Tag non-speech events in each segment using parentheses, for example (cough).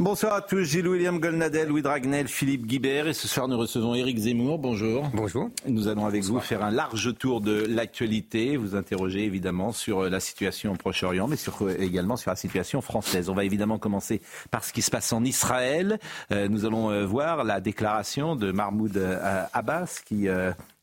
Bonsoir à tous, Gilles William Golnadel, Louis Dragnel, Philippe Guibert et ce soir nous recevons Éric Zemmour. Bonjour. Bonjour. Nous allons avec vous faire un large tour de l'actualité, vous interroger évidemment sur euh, la situation au Proche-Orient, mais sur, euh, également sur la situation française. On va évidemment commencer par ce qui se passe en Israël. Euh, nous allons voir la déclaration de Mahmoud Abbas qui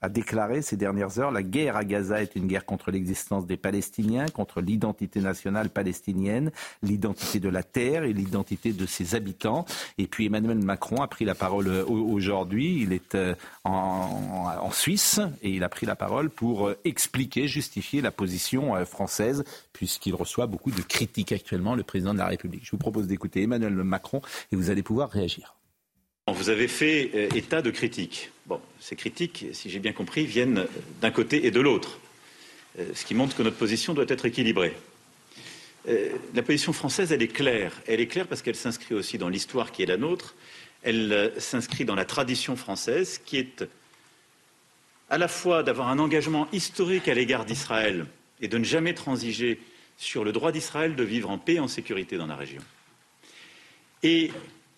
a déclaré ces dernières heures la guerre à Gaza est une guerre contre l'existence des Palestiniens, contre l'identité nationale palestinienne, l'identité de la terre et l'identité de ses habitants. Et puis Emmanuel Macron a pris la parole euh, aujourd'hui. Il est euh, en, en, Suisse et il a pris la parole pour euh, expliquer, justifier la position française, puisqu'il reçoit beaucoup de critiques actuellement, le président de la République. Je vous propose d'écouter Emmanuel Macron et vous allez pouvoir réagir. Vous avez fait état de critiques. Bon, ces critiques, si j'ai bien compris, viennent d'un côté et de l'autre, euh, ce qui montre que notre position doit être équilibrée. Euh, la position française, elle est claire. Elle est claire parce qu'elle s'inscrit aussi dans l'histoire qui est la nôtre. Elle s'inscrit dans la tradition française qui est à la fois d'avoir un engagement historique à l'égard d'Israël et de ne jamais transiger sur le droit d'Israël de vivre en paix et en sécurité dans la région. Et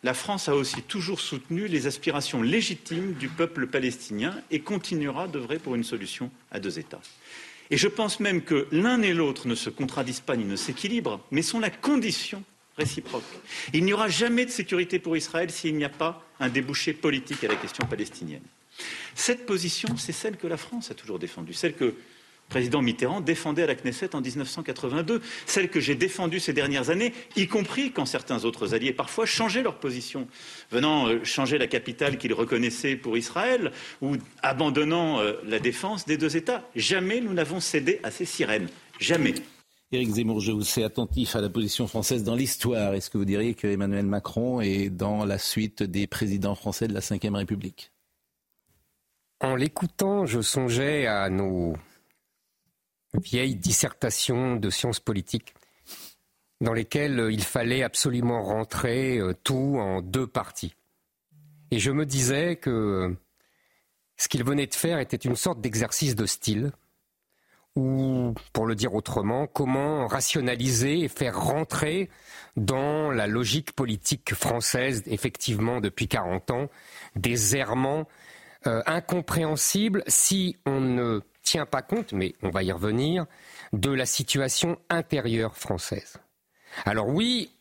la France a aussi toujours soutenu les aspirations légitimes du peuple palestinien et continuera d'œuvrer pour une solution à deux États. Et je pense même que l'un et l'autre ne se contradisent pas ni ne s'équilibrent, mais sont la condition réciproque. Il n'y aura jamais de sécurité pour Israël s'il n'y a pas un débouché politique à la question palestinienne. Cette position, c'est celle que la France a toujours défendue, celle que président Mitterrand défendait à la Knesset en 1982, celle que j'ai défendue ces dernières années, y compris quand certains autres alliés parfois changeaient leur position, venant euh, changer la capitale qu'ils reconnaissaient pour Israël ou abandonnant euh, la défense des deux États. Jamais nous n'avons cédé à ces sirènes. Jamais. Éric Zemmour, je vous sais attentif à la position française dans l'histoire. Est-ce que vous diriez que Emmanuel Macron est dans la suite des présidents français de la Ve République? En l'écoutant, je songeais à nos vieille dissertation de sciences politiques dans lesquelles euh, il fallait absolument rentrer euh, tout en deux parties. Et je me disais que euh, ce qu'il venait de faire était une sorte d'exercice de style, ou, pour le dire autrement, comment rationaliser et faire rentrer dans la logique politique française, effectivement depuis 40 ans, des errements incompréhensibles si on ne tient pas compte, mais on va y revenir, de la situation intérieure française. Alors oui,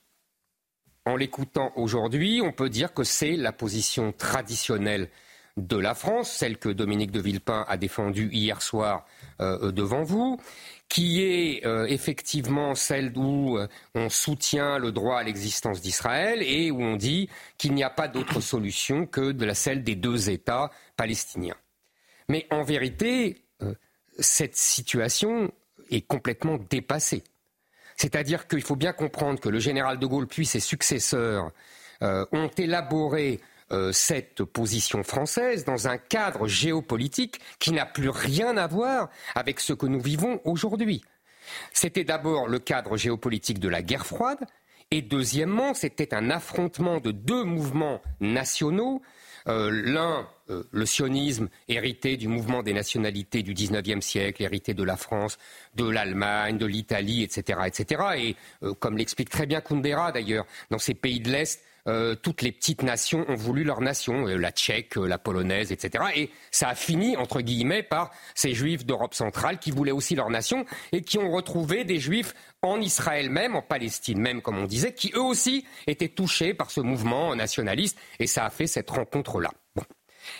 en l'écoutant aujourd'hui, on peut dire que c'est la position traditionnelle de la France, celle que Dominique de Villepin a défendue hier soir euh, devant vous, qui est euh, effectivement celle où euh, on soutient le droit à l'existence d'Israël et où on dit qu'il n'y a pas d'autre solution que de la celle des deux États palestiniens. Mais en vérité, cette situation est complètement dépassée. C'est-à-dire qu'il faut bien comprendre que le général de Gaulle puis ses successeurs euh, ont élaboré euh, cette position française dans un cadre géopolitique qui n'a plus rien à voir avec ce que nous vivons aujourd'hui. C'était d'abord le cadre géopolitique de la guerre froide, et deuxièmement, c'était un affrontement de deux mouvements nationaux euh, l'un, euh, le sionisme hérité du mouvement des nationalités du XIXe siècle, hérité de la France, de l'Allemagne, de l'Italie, etc., etc. Et euh, comme l'explique très bien Kundera d'ailleurs, dans ces pays de l'Est, euh, toutes les petites nations ont voulu leur nation, euh, la tchèque, euh, la polonaise, etc. Et ça a fini, entre guillemets, par ces juifs d'Europe centrale qui voulaient aussi leur nation et qui ont retrouvé des juifs en Israël même, en Palestine même, comme on disait, qui eux aussi étaient touchés par ce mouvement nationaliste et ça a fait cette rencontre-là.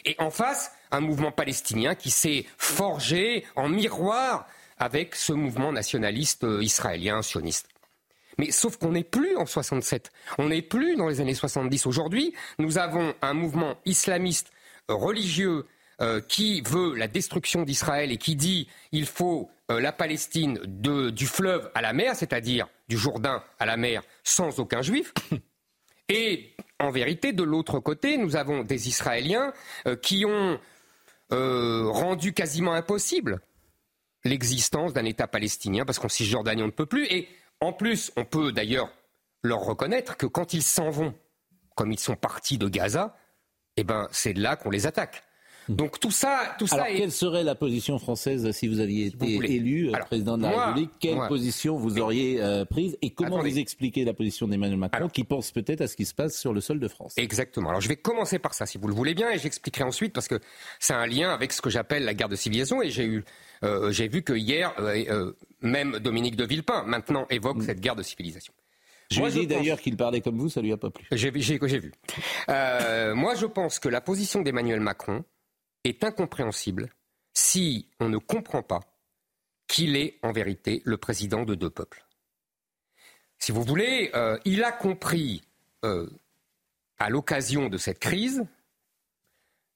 Et en face, un mouvement palestinien qui s'est forgé en miroir avec ce mouvement nationaliste israélien sioniste. Mais sauf qu'on n'est plus en 67. On n'est plus dans les années 70. Aujourd'hui, nous avons un mouvement islamiste religieux euh, qui veut la destruction d'Israël et qui dit il faut euh, la Palestine du fleuve à la mer, c'est-à-dire du Jourdain à la mer, sans aucun juif. (coughs) Et en vérité, de l'autre côté, nous avons des Israéliens euh, qui ont rendu quasiment impossible l'existence d'un État palestinien, parce qu'en Cisjordanie, on ne peut plus. Et en plus, on peut d'ailleurs leur reconnaître que quand ils s'en vont, comme ils sont partis de Gaza, eh ben, c'est là qu'on les attaque. Donc tout ça, tout ça. Alors quelle serait la position française si vous aviez été élu euh, président de la République Quelle position vous auriez euh, prise et comment vous expliquez la position d'Emmanuel Macron qui pense peut-être à ce qui se passe sur le sol de France? Exactement. Alors je vais commencer par ça, si vous le voulez bien, et j'expliquerai ensuite parce que c'est un lien avec ce que j'appelle la guerre de civilisation. Et j'ai eu, euh, j'ai vu que hier, même Dominique de Villepin maintenant évoque cette guerre de civilisation. Je lui ai dit d'ailleurs qu'il parlait comme vous, ça lui a pas plu. J'ai vu. moi, je pense que la position d'Emmanuel Macron, est incompréhensible si on ne comprend pas qu'il est en vérité le président de deux peuples. Si vous voulez, euh, il a compris euh, à l'occasion de cette crise,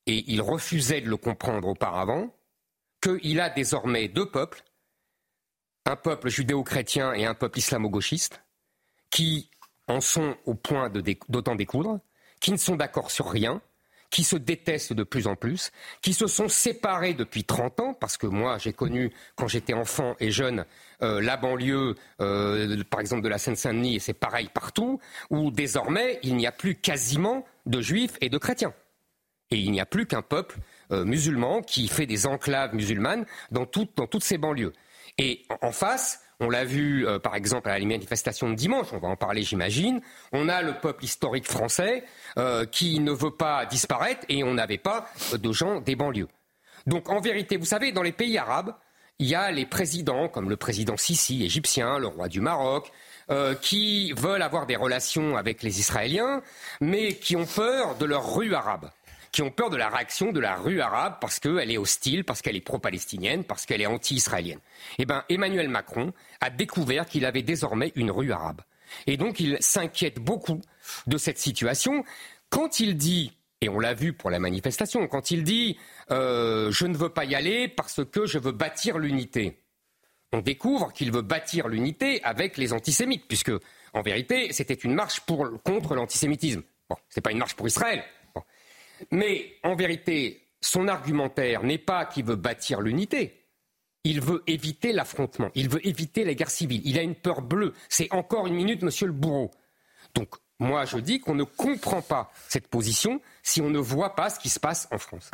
et il refusait de le comprendre auparavant, qu'il a désormais deux peuples, un peuple judéo-chrétien et un peuple islamo-gauchiste, qui en sont au point d'autant découdre, qui ne sont d'accord sur rien, qui se détestent de plus en plus, qui se sont séparés depuis 30 ans, parce que moi j'ai connu quand j'étais enfant et jeune euh, la banlieue, euh, par exemple de la Seine-Saint-Denis, et c'est pareil partout, où désormais il n'y a plus quasiment de juifs et de chrétiens. Et il n'y a plus qu'un peuple euh, musulman qui fait des enclaves musulmanes dans, dans toutes ces banlieues. Et en face, on l'a vu, euh, par exemple, à la manifestation de dimanche, on va en parler, j'imagine. On a le peuple historique français euh, qui ne veut pas disparaître et on n'avait pas de gens des banlieues. Donc, en vérité, vous savez, dans les pays arabes, il y a les présidents, comme le président Sisi, égyptien, le roi du Maroc, euh, qui veulent avoir des relations avec les Israéliens, mais qui ont peur de leur rue arabe qui ont peur de la réaction de la rue arabe parce qu'elle est hostile, parce qu'elle est pro-palestinienne, parce qu'elle est anti-israélienne. Eh bien, Emmanuel Macron a découvert qu'il avait désormais une rue arabe. Et donc, il s'inquiète beaucoup de cette situation. Quand il dit, et on l'a vu pour la manifestation, quand il dit euh, je ne veux pas y aller parce que je veux bâtir l'unité, on découvre qu'il veut bâtir l'unité avec les antisémites, puisque en vérité, c'était une marche pour, contre l'antisémitisme. Bon, n'est pas une marche pour Israël, mais en vérité, son argumentaire n'est pas qu'il veut bâtir l'unité. Il veut éviter l'affrontement, il veut éviter la guerre civile. Il a une peur bleue. C'est encore une minute, monsieur le bourreau. Donc, moi, je dis qu'on ne comprend pas cette position si on ne voit pas ce qui se passe en France.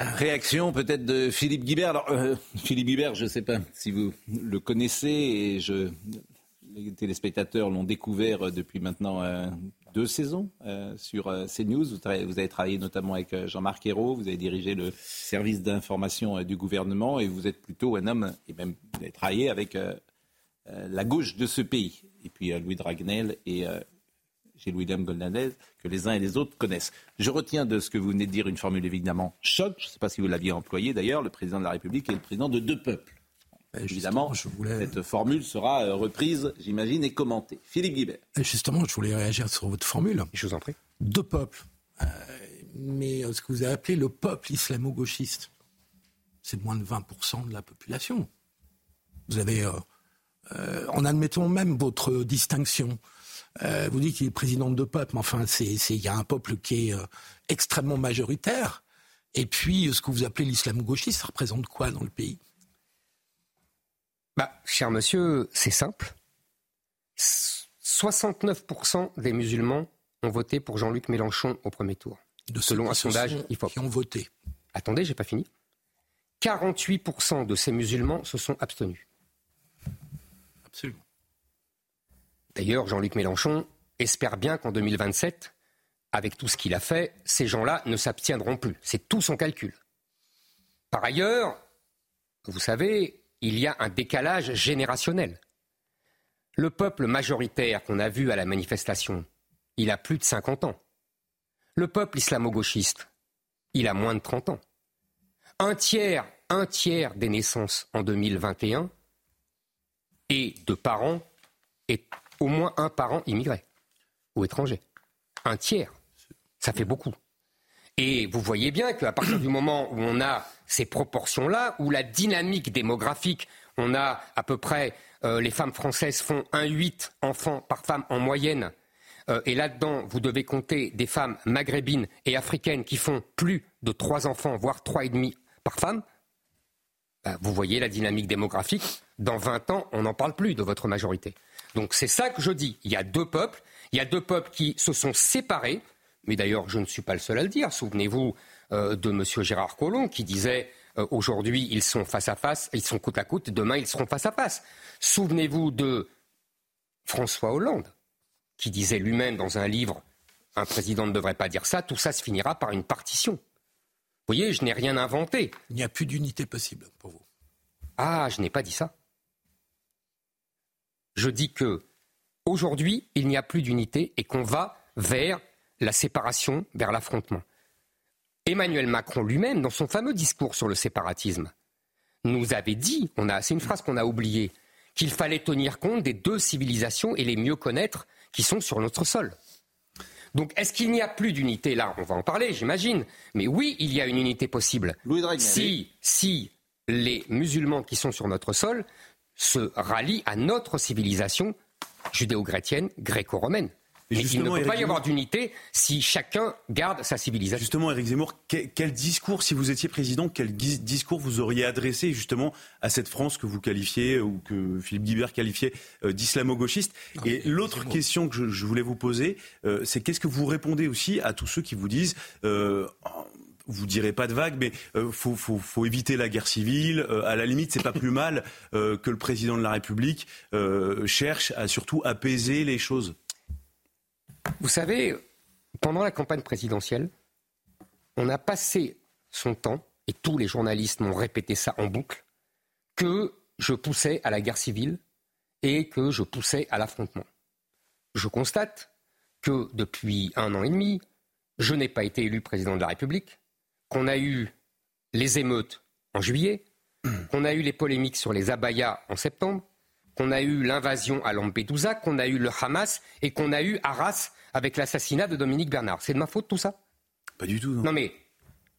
Réaction peut-être de Philippe Guibert. Alors, euh, Philippe Guibert, je ne sais pas si vous le connaissez et je, les téléspectateurs l'ont découvert depuis maintenant euh, deux saisons euh, sur euh, CNews. Vous, avez travaillé notamment avec euh, Jean-Marc Ayrault, vous avez dirigé le service d'information du gouvernement et vous êtes plutôt un homme, et même vous avez travaillé avec la gauche de ce pays. Et puis Louis Dragnel et Gilles-William Golnadez, que les uns et les autres connaissent. Je retiens de ce que vous venez de dire une formule évidemment choc, je ne sais pas si vous l'aviez employée d'ailleurs, le président de la République est le président de deux peuples. Évidemment, cette formule sera euh, reprise, j'imagine, et commentée. Philippe Guibert. Justement, je voulais réagir sur votre formule. Je vous en prie. Deux peuples. Euh, mais euh, ce que vous avez appelé le peuple islamo-gauchiste, c'est moins de 20% de la population. Vous avez, en admettant même votre distinction, vous dites qu'il est président de deux peuples, mais enfin, il y a un peuple qui est extrêmement majoritaire. Et puis, ce que vous appelez l'islamo-gauchiste, ça représente quoi dans le pays? Bah, cher monsieur, c'est simple. 69% des musulmans ont voté pour Jean-Luc Mélenchon au premier tour. De selon un sondage IFOP. Qui ont voté. Attendez, j'ai pas fini. 48% de ces musulmans se sont abstenus. Absolument. D'ailleurs, Jean-Luc Mélenchon espère bien qu'en 2027, avec tout ce qu'il a fait, ces gens-là ne s'abstiendront plus. C'est tout son calcul. Par ailleurs, vous savez, il y a un décalage générationnel. Le peuple majoritaire qu'on a vu à la manifestation, il a plus de 50 ans. Le peuple islamo-gauchiste, il a moins de 30 ans. Un tiers, un tiers des naissances en 2021 et de parents et au moins un parent immigré ou étranger. Un tiers, ça fait beaucoup. Et vous voyez bien qu'à partir du moment où on a ces proportions-là, où la dynamique démographique, on a à peu près, euh, les femmes françaises font 1,8 enfants par femme en moyenne. Euh, et là-dedans, vous devez compter des femmes maghrébines et africaines qui font plus de 3 enfants, voire 3,5 par femme. Bah, vous voyez la dynamique démographique. Dans 20 ans, on n'en parle plus de votre majorité. Donc c'est ça que je dis. Il y a deux peuples. Il y a deux peuples qui se sont séparés mais d'ailleurs je ne suis pas le seul à le dire. Souvenez-vous de M. Gérard Collomb qui disait euh, aujourd'hui ils sont face à face, ils sont côte à côte, demain ils seront face à face. Souvenez-vous de François Hollande qui disait lui-même dans un livre un président ne devrait pas dire ça, tout ça se finira par une partition. Vous voyez, je n'ai rien inventé. Il n'y a plus d'unité possible pour vous. Ah, je n'ai pas dit ça. Je dis que aujourd'hui, il n'y a plus d'unité et qu'on va vers la séparation vers l'affrontement. Emmanuel Macron lui-même, dans son fameux discours sur le séparatisme, nous avait dit, c'est une phrase qu'on a oubliée, qu'il fallait tenir compte des deux civilisations et les mieux connaître qui sont sur notre sol. Donc, est-ce qu'il n'y a plus d'unité? Là On va en parler, j'imagine. Mais oui, il y a une unité possible. si, si les musulmans qui sont sur notre sol se rallient à notre civilisation judéo-chrétienne, gréco-romaine. Mais il ne peut pas y avoir d'unité si chacun garde sa civilisation. Justement, Éric Zemmour, quel, discours, si vous étiez président, quel discours vous auriez adressé justement à cette France que vous qualifiez ou que Philippe Guibert qualifiait euh, d'islamo-gauchiste Et l'autre question que je, voulais vous poser, euh, c'est qu'est-ce que vous répondez aussi à tous ceux qui vous disent euh, vous direz pas de vague, mais il faut, éviter la guerre civile. à la limite, c'est pas plus mal que le président de la République cherche à surtout apaiser les choses. Vous savez, pendant la campagne présidentielle, on a passé son temps, et tous les journalistes m'ont répété ça en boucle, que je poussais à la guerre civile et que je poussais à l'affrontement. Je constate que depuis un an et demi, je n'ai pas été élu président de la République, qu'on a eu les émeutes en juillet, qu'on a eu les polémiques sur les abayas en septembre, qu'on a eu l'invasion à Lampedusa, qu'on a eu le Hamas et qu'on a eu Arras avec l'assassinat de Dominique Bernard. C'est de ma faute tout ça? Pas du tout. Non, mais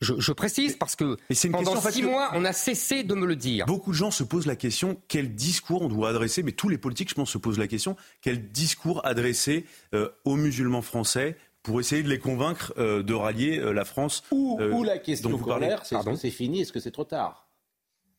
je, précise parce que pendant six mois, on a cessé de me le dire. Beaucoup de gens se posent la question quel discours on doit adresser, mais tous les politiques, je pense, se posent la question quel discours adresser euh, aux musulmans français pour essayer de les convaincre euh, de rallier euh, la France. Ou, la question corollaire, c'est est-ce que c'est fini, est-ce que c'est trop tard?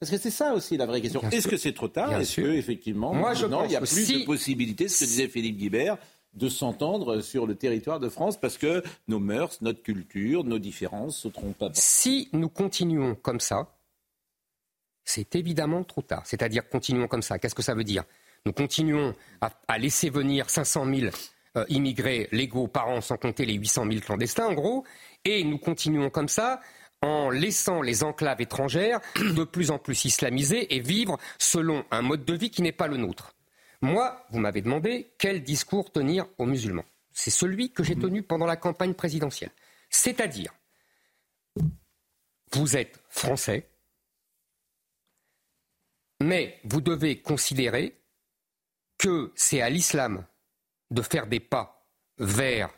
Parce que c'est ça aussi la vraie question. Est-ce que c'est trop tard? Est-ce que effectivement, Moi, je il n'y a plus de possibilités, ce que disait Philippe Guibert, de s'entendre sur le territoire de France parce que nos mœurs, notre culture, nos différences se trompent pas. Si nous continuons comme ça, c'est évidemment trop tard. C'est-à-dire continuons comme ça. Qu'est-ce que ça veut dire? Nous continuons à, laisser venir 500 000 euh, immigrés légaux par an, sans compter les 800 000 clandestins, en gros, et nous continuons comme ça en laissant les enclaves étrangères (clears throat) de plus en plus islamisées et vivre selon un mode de vie qui n'est pas le nôtre. Moi, vous m'avez demandé quel discours tenir aux musulmans. C'est celui que j'ai tenu pendant la campagne présidentielle. C'est-à-dire, vous êtes français, mais vous devez considérer que c'est à l'islam de faire des pas vers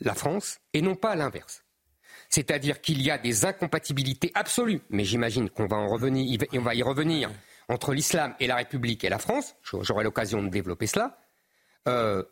la France et non pas à l'inverse. C'est-à-dire qu'il y a des incompatibilités absolues, mais j'imagine qu'on va en revenir, on va y revenir, entre l'islam et la République et la France, j'aurai l'occasion de développer cela, euh,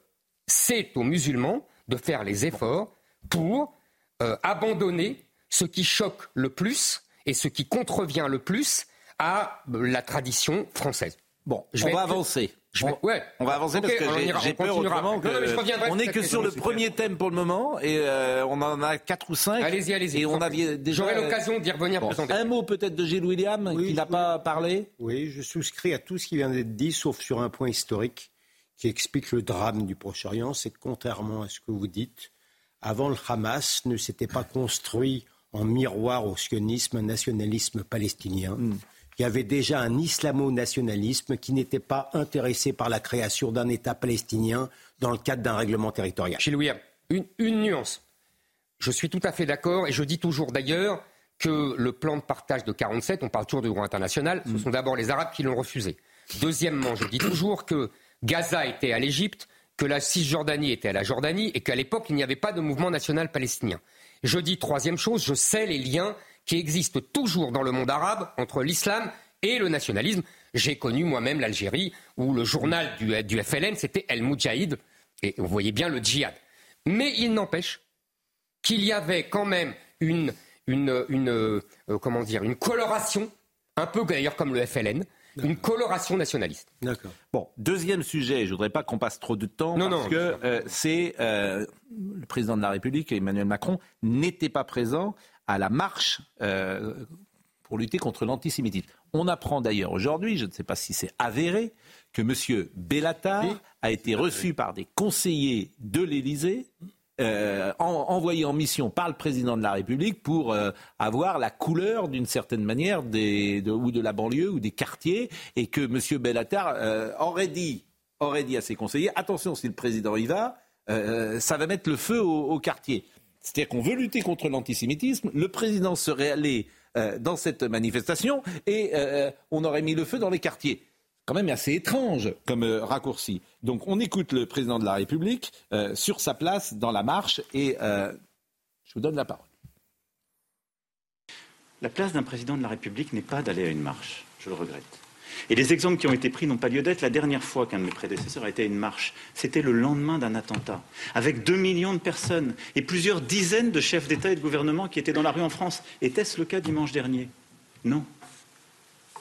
c'est aux musulmans de faire les efforts pour euh, abandonner ce qui choque le plus et ce qui contrevient le plus à la tradition française. Bon, je vais on va avancer. On va avancer parce que j'ai peur autrement que... on n'est que sur le premier thème pour le moment et euh, on en a quatre ou cinq. Allez-y, allez-y. Et on avait déjà... J'aurai l'occasion d'y revenir bon. Un mot peut-être de Gilles William qui n'a pas parlé Oui, je souscris à tout ce qui vient d'être dit, sauf sur un point historique qui explique le drame du Proche-Orient. C'est que contrairement à ce que vous dites, avant le Hamas ne s'était pas construit en miroir au sionisme un nationalisme palestinien. Hmm il y avait déjà un islamo-nationalisme qui n'était pas intéressé par la création d'un État palestinien dans le cadre d'un règlement territorial. Chez Louis, une, nuance. Je suis tout à fait d'accord et je dis toujours d'ailleurs que le plan de partage de 47, on parle toujours du droit international, ce mm. sont d'abord les Arabes qui l'ont refusé. Deuxièmement, je dis toujours que Gaza était à l'Égypte, que la Cisjordanie était à la Jordanie et qu'à l'époque, il n'y avait pas de mouvement national palestinien. Je dis troisième chose, je sais les liens qui existent toujours dans le monde arabe entre l'islam et le nationalisme. J'ai connu moi-même l'Algérie où le journal du, du FLN c'était El Moudjahid et vous voyez bien le djihad. Mais il n'empêche qu'il y avait quand même une, une, une euh, comment dire, une coloration, un peu d'ailleurs comme le FLN, une coloration nationaliste. D'accord. Bon, deuxième sujet, je voudrais pas qu'on passe trop de temps Non, parce non. que euh, c'est euh, le président de la République, Emmanuel Macron, n'était pas présent à la marche euh, pour lutter contre l'antisémitisme. On apprend d'ailleurs aujourd'hui, je ne sais pas si c'est avéré, que M. Bellatar a été reçu par des conseillers de l'Élysée. euh, en- envoyé en mission par le président de la République pour euh, avoir la couleur d'une certaine manière des, de, ou de la banlieue ou des quartiers et que M. Bellatar aurait dit aurait dit à ses conseillers attention si le président y va ça va mettre le feu au, au quartier c'est-à-dire qu'on veut lutter contre l'antisémitisme le président serait allé euh, dans cette manifestation et euh, on aurait mis le feu dans les quartiers quand même assez étrange comme euh, raccourci. Donc on écoute le président de la République euh, sur sa place dans la marche et euh, je vous donne la parole. La place d'un président de la République n'est pas d'aller à une marche, je le regrette. Et les exemples qui ont été pris n'ont pas lieu d'être. La dernière fois qu'un de mes prédécesseurs a été à une marche, c'était le lendemain d'un attentat, avec deux millions de personnes et plusieurs dizaines de chefs d'État et de gouvernement qui étaient dans la rue en France. Était-ce le cas dimanche dernier? Non.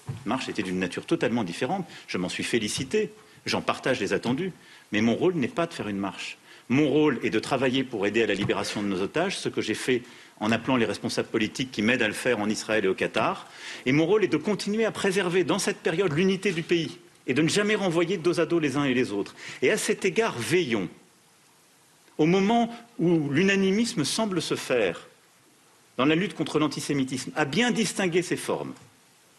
La marche était d'une nature totalement différente. Je m'en suis félicité, j'en partage les attendus, mais mon rôle n'est pas de faire une marche. Mon rôle est de travailler pour aider à la libération de nos otages, ce que j'ai fait en appelant les responsables politiques qui m'aident à le faire en Israël et au Qatar. Et mon rôle est de continuer à préserver dans cette période l'unité du pays et de ne jamais renvoyer dos à dos les uns et les autres. Et à cet égard, veillons. Au moment où l'unanimisme semble se faire dans la lutte contre l'antisémitisme, à bien distinguer ses formes.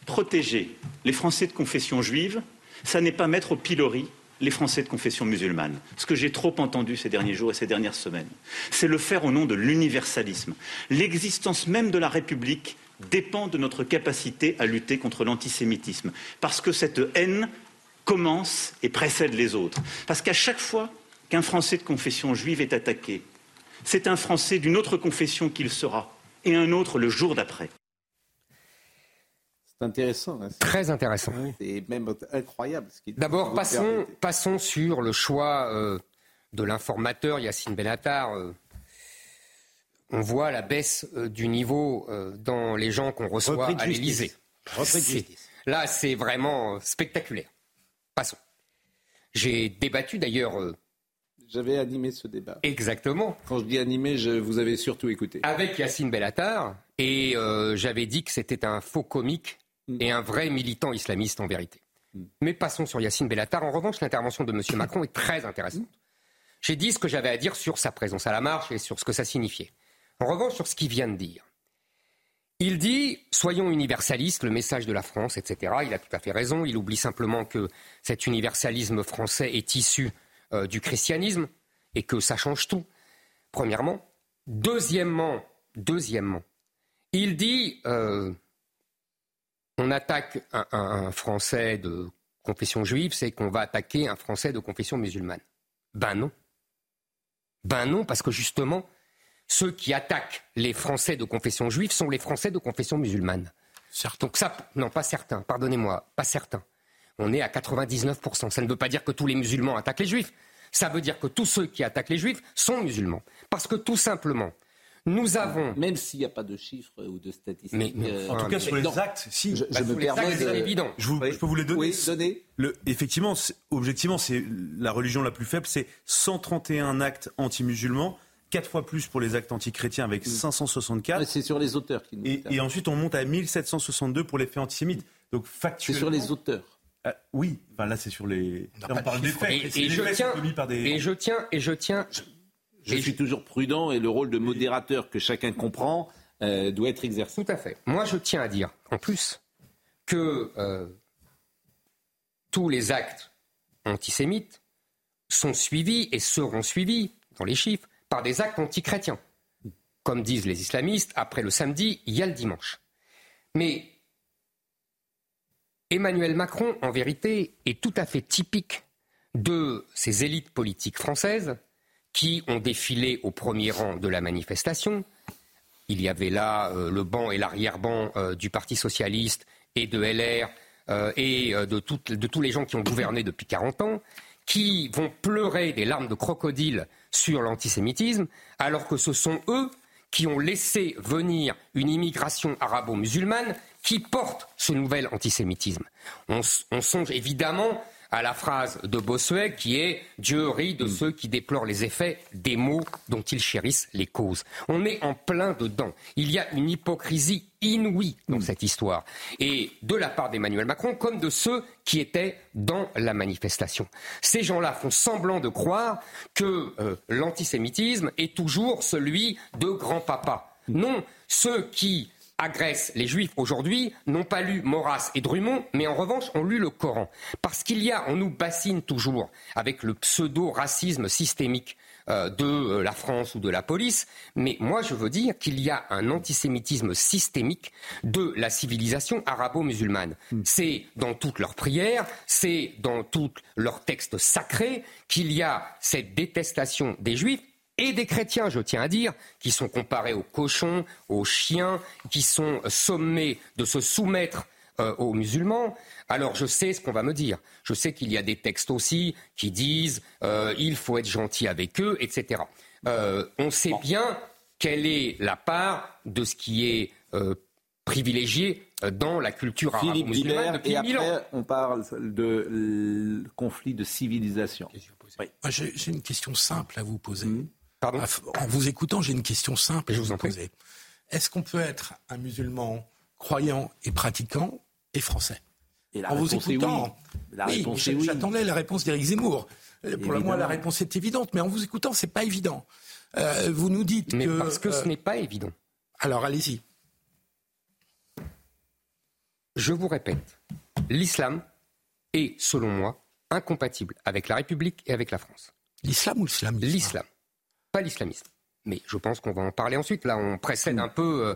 Protéger les Français de confession juive, ça n'est pas mettre au pilori les Français de confession musulmane. Ce que j'ai trop entendu ces derniers jours et ces dernières semaines, c'est le faire au nom de l'universalisme. L'existence même de la République dépend de notre capacité à lutter contre l'antisémitisme, parce que cette haine commence et précède les autres. Parce qu'à chaque fois qu'un Français de confession juive est attaqué, c'est un Français d'une autre confession qu'il sera, et un autre le jour d'après. Intéressant. hein, Très intéressant. C'est même incroyable. ce D'abord, passons, sur le choix euh, de l'informateur Yacine Bellatar. euh, on voit la baisse euh, du niveau dans les gens qu'on reçoit à l'Élysée. Là, c'est vraiment spectaculaire. Passons. J'ai débattu d'ailleurs J'avais animé ce débat. exactement Quand je dis animé, je vous avez surtout écouté. avec Yacine Bellatar et euh, j'avais dit que c'était un faux comique et un vrai militant islamiste en vérité. Mais passons sur Yacine Bellatar. En revanche, l'intervention de M. (coughs) Macron est très intéressante. J'ai dit ce que j'avais à dire sur sa présence à la marche et sur ce que ça signifiait. En revanche, sur ce qu'il vient de dire. Il dit soyons universalistes, le message de la France, etc. Il a tout à fait raison. Il oublie simplement que cet universalisme français est issu euh, du christianisme et que ça change tout. Premièrement. Deuxièmement, deuxièmement, il dit euh, on attaque un, un- un Français de confession juive, c'est qu'on va attaquer un Français de confession musulmane. Ben non. Ben non, parce que justement, ceux qui attaquent les Français de confession juive sont les Français de confession musulmane. Donc ça, non, pas certains, pardonnez-moi, pas certains. On est à 99%. Ça ne veut pas dire que tous les musulmans attaquent les juifs. Ça veut dire que tous ceux qui attaquent les juifs sont musulmans. Parce que tout simplement, nous avons... Même s'il n'y a pas de chiffres ou de statistiques. Mais- mais euh, En tout cas, sur les non. actes, si. Je, Bah, je me permets c'est de... évident. Je, vous- Oui. je peux vous les donner. Oui, donnez. Le, effectivement, c'est- objectivement, c'est la religion la plus faible, c'est 131 actes anti-musulmans, 4 fois plus pour les actes anti-chrétiens avec Ouais, 564. C'est sur les auteurs qui nous Et, et ensuite, on monte à 1762 pour les faits antisémites. Donc, C'est factuellement. sur les auteurs. Ah, oui, enfin, là, c'est sur les. On parle de des faits. Et, C'est je tiens, par des. et je tiens, et je tiens, Je suis toujours prudent et le rôle de modérateur que chacun comprend euh, doit être exercé. Tout à fait. Moi, je tiens à dire, en plus, que euh, tous les actes antisémites sont suivis et seront suivis, dans les chiffres, par des actes antichrétiens. Comme disent les islamistes, après le samedi, il y a le dimanche. Mais Emmanuel Macron, en vérité, est tout à fait typique de ces élites politiques françaises qui ont défilé au premier rang de la manifestation il y avait là euh, le banc et l'arrière-banc euh, du Parti socialiste et de LR euh, et de, tous les gens qui ont gouverné depuis 40 ans, qui vont pleurer des larmes de crocodile sur l'antisémitisme, alors que ce sont eux qui ont laissé venir une immigration arabo-musulmane qui porte ce nouvel antisémitisme. On songe évidemment à la phrase de Bossuet qui est Dieu rit de ceux qui déplorent les effets des mots dont ils chérissent les causes. On est en plein dedans. Il y a une hypocrisie inouïe dans cette histoire. Et de la part d'Emmanuel Macron, comme de ceux qui étaient dans la manifestation. Ces gens-là font semblant de croire que euh, l'antisémitisme est toujours celui de grand-papa. Non, ceux qui agressent les juifs aujourd'hui n'ont pas lu Maurras et Drummond, mais en revanche ont lu le Coran. Parce qu'il y a, on nous bassine toujours avec le pseudo-racisme systémique euh, de euh, la France ou de la police, mais moi je veux dire qu'il y a un antisémitisme systémique de la civilisation arabo-musulmane. Hmm. C'est dans toutes leurs prières, c'est dans tous leurs textes sacrés qu'il y a cette détestation des juifs et des chrétiens, je tiens à dire, qui sont comparés aux cochons, aux chiens, qui sont sommés de se soumettre euh, aux musulmans. Alors je sais ce qu'on va me dire. Je sais qu'il y a des textes aussi qui disent euh, il faut être gentil avec eux, etc. Euh, on sait bien quelle est la part de ce qui est privilégié dans la culture arabe musulmane depuis et après, On parle de conflit de civilisation. J'ai une question simple à vous poser. Mmh. Ah, en vous écoutant, j'ai une question simple à vous poser. Est-ce qu'on peut être un musulman croyant et pratiquant et français? Et la En vous écoutant, oui. oui, j'attendais la réponse d'Éric Zemmour. Euh, pour moi, la réponse est évidente, mais en vous écoutant, c'est pas évident. Euh, vous nous dites mais que parce que ce euh, n'est pas évident. Alors allez-y. Je vous répète, l'islam est, selon moi, incompatible avec la République et avec la France. L'islam ou l'islamisme L'islam pas l'islamisme. Mais je pense qu'on va en parler ensuite. Là, on précède un peu. Euh,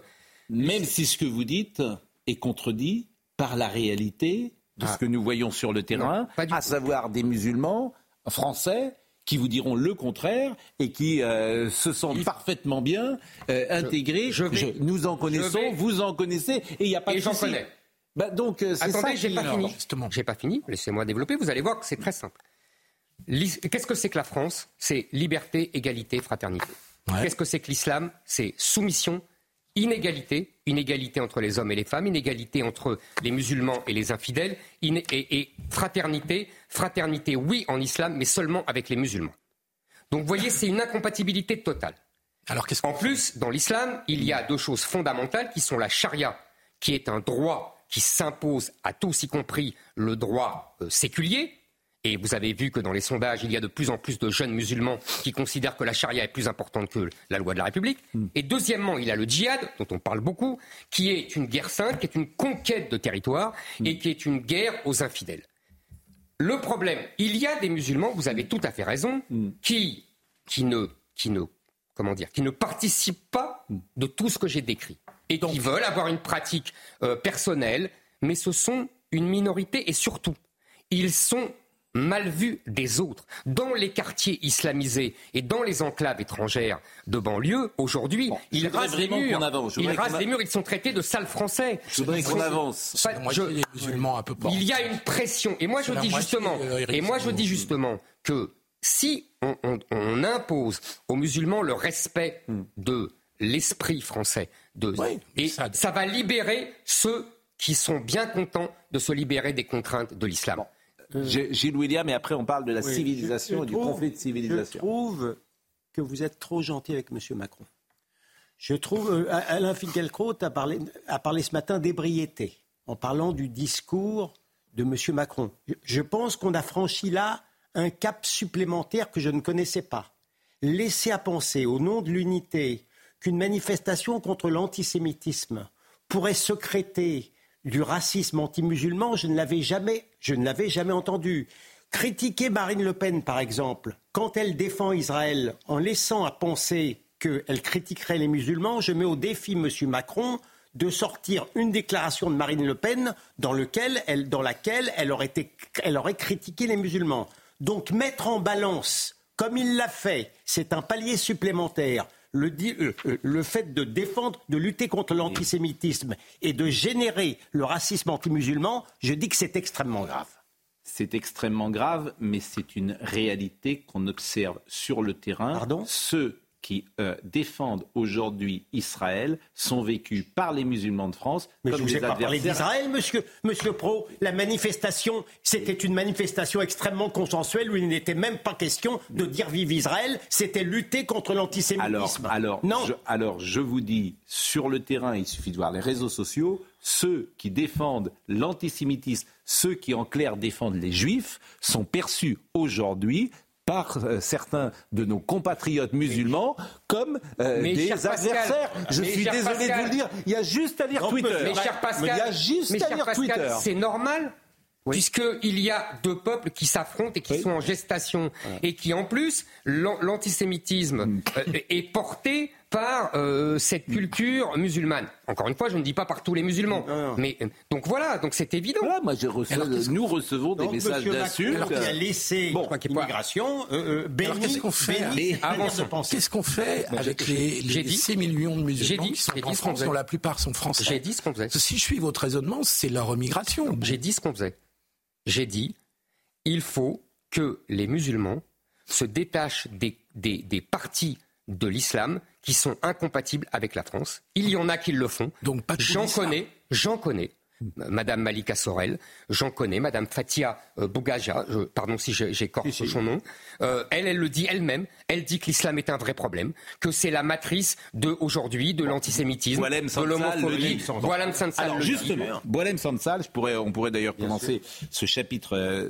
Même si ce que vous dites est contredit par la réalité de ce ah. que nous voyons sur le terrain, à savoir des musulmans français qui vous diront le contraire et qui euh, se sentent parfaitement bien euh, intégrés. Je, nous en connaissons, vous en connaissez, et il n'y a pas et de j'en connais. Bah donc, Attendez, j'ai pas fini. J'ai pas fini. Laissez-moi développer. Vous allez voir que c'est très simple. Qu'est-ce que c'est que la France? C'est liberté, égalité, fraternité. Qu'est-ce que c'est que l'islam? C'est soumission, inégalité, inégalité entre les hommes et les femmes, inégalité entre les musulmans et les infidèles, et, fraternité, fraternité oui en islam, mais seulement avec les musulmans. Donc vous voyez, c'est une incompatibilité totale. Alors, en plus, dans l'islam, il y a deux choses fondamentales qui sont la charia, qui est un droit qui s'impose à tous, y compris le droit euh, séculier, et vous avez vu que dans les sondages, il y a de plus en plus de jeunes musulmans qui considèrent que la charia est plus importante que la loi de la République. Hmm. Et deuxièmement, il y a le djihad, dont on parle beaucoup, qui est une guerre sainte, qui est une conquête de territoire et hmm. qui est une guerre aux infidèles. Le problème, il y a des musulmans, vous avez tout à fait raison, hmm. qui, qui, ne, qui, ne, comment dire, qui ne participent pas de tout ce que j'ai décrit et qui veulent avoir une pratique euh, personnelle, mais ce sont une minorité et surtout, ils sont mal vu des autres. Dans les quartiers islamisés et dans les enclaves étrangères de banlieue, aujourd'hui, ils rasent les murs. Ils rasent les murs, ils sont traités de sales français. Je voudrais qu'on avance. Il y a une pression. Et moi, je dis justement, et moi, je dis justement que si on, impose aux musulmans le respect hmm. de l'esprit français, de, et ça, va libérer ceux qui sont bien contents de se libérer des contraintes de l'islam. Gilles William, et après on parle de la civilisation et du conflit de civilisation. Je trouve que vous êtes trop gentil avec M. Macron. Je trouve, euh, Alain Finkielkraut a parlé, a parlé ce matin d'ébriété en parlant du discours de M. Macron. Je pense qu'on a franchi là un cap supplémentaire que je ne connaissais pas. Laisser à penser, au nom de l'unité, qu'une manifestation contre l'antisémitisme pourrait secréter du racisme anti-musulman, je ne l'avais jamais, jamais entendu. Critiquer Marine Le Pen, par exemple, quand elle défend Israël en laissant à penser qu'elle critiquerait les musulmans, je mets au défi M. Macron de sortir une déclaration de Marine Le Pen dans, elle, dans laquelle elle aurait, elle aurait critiqué les musulmans. Donc mettre en balance, comme il l'a fait, c'est un palier supplémentaire, le, euh, euh, le, fait de défendre, de lutter contre l'antisémitisme et de générer le racisme anti-musulman, je dis que c'est extrêmement grave. C'est extrêmement grave, mais c'est une réalité qu'on observe sur le terrain. Pardon? Ceux qui euh, défendent aujourd'hui Israël sont vécus par les musulmans de France Mais comme je vous ai pas parlé d'Israël, monsieur, monsieur Pro. La manifestation, c'était une manifestation extrêmement consensuelle où il n'était même pas question de dire vive Israël, c'était lutter contre Alors, l'antisémitisme. alors, non. je, alors, je vous dis, sur le terrain, il suffit de voir les réseaux sociaux, ceux qui défendent l'antisémitisme, ceux qui en clair défendent les juifs, sont perçus aujourd'hui par euh, certains de nos compatriotes musulmans comme euh, des Pascal, adversaires. Je suis désolé Pascal, de vous le dire. Il y a juste à lire Non, Twitter. Mais cher Pascal, il y a juste mais à cher lire Pascal, Twitter. c'est normal. Puisqu'il y a deux peuples qui s'affrontent et qui sont en gestation. Et qui, en plus, l'an- l'antisémitisme Mm. euh, est porté par euh, cette culture musulmane. Encore une fois, je ne dis pas par tous les musulmans. Mais euh, donc voilà, donc c'est évident. Voilà, moi, je reçois- Alors, qu'est-ce nous recevons des Donc, messages d'insultes. Macron, qui a laissé Bon, qu'il l'immigration, euh, euh, qu'est-ce qu'on fait. Qu'est-ce qu'on avec les, j'ai les dit- 6 millions de musulmans j'ai dit- qui sont en France, dont la plupart sont français? J'ai dit ce qu'on faisait. Si je suis votre raisonnement, c'est leur immigration. J'ai dit ce qu'on faisait. J'ai dit, il faut que les musulmans se détachent des, des, des partis de l'islam qui sont incompatibles avec la France. Il y en a qui le font. Donc pas J'en connais, j'en connais. Madame Malika Sorel, j'en connais, Madame Fatia euh, Bougaja, je- pardon si j'ai- j'écorche son nom, Euh, elle, elle le dit elle-même, elle dit que l'islam est un vrai problème, que c'est la matrice de aujourd'hui de l'antisémitisme, de l'homophobie. Boilem Sansal. Alors justement, Boilem Sansal, je pourrais, on pourrait d'ailleurs commencer ce chapitre euh,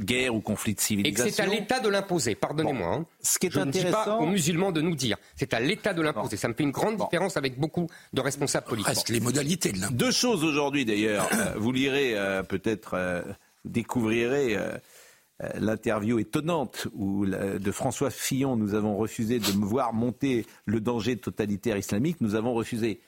guerre ou conflit de Et c'est à l'État de l'imposer, pardonnez-moi. hein. Ce qui est Je ne dis pas aux musulmans de nous dire, c'est à l'État de l'imposer. Ça me fait une grande différence avec beaucoup de responsables politiques. Reste les modalités de. Deux choses aujourd'hui d'ailleurs. Euh, vous lirez euh, peut-être, euh, vous découvrirez euh, l'interview étonnante où, de François Fillon. Nous avons refusé de me voir monter le danger totalitaire islamique. Nous avons refusé.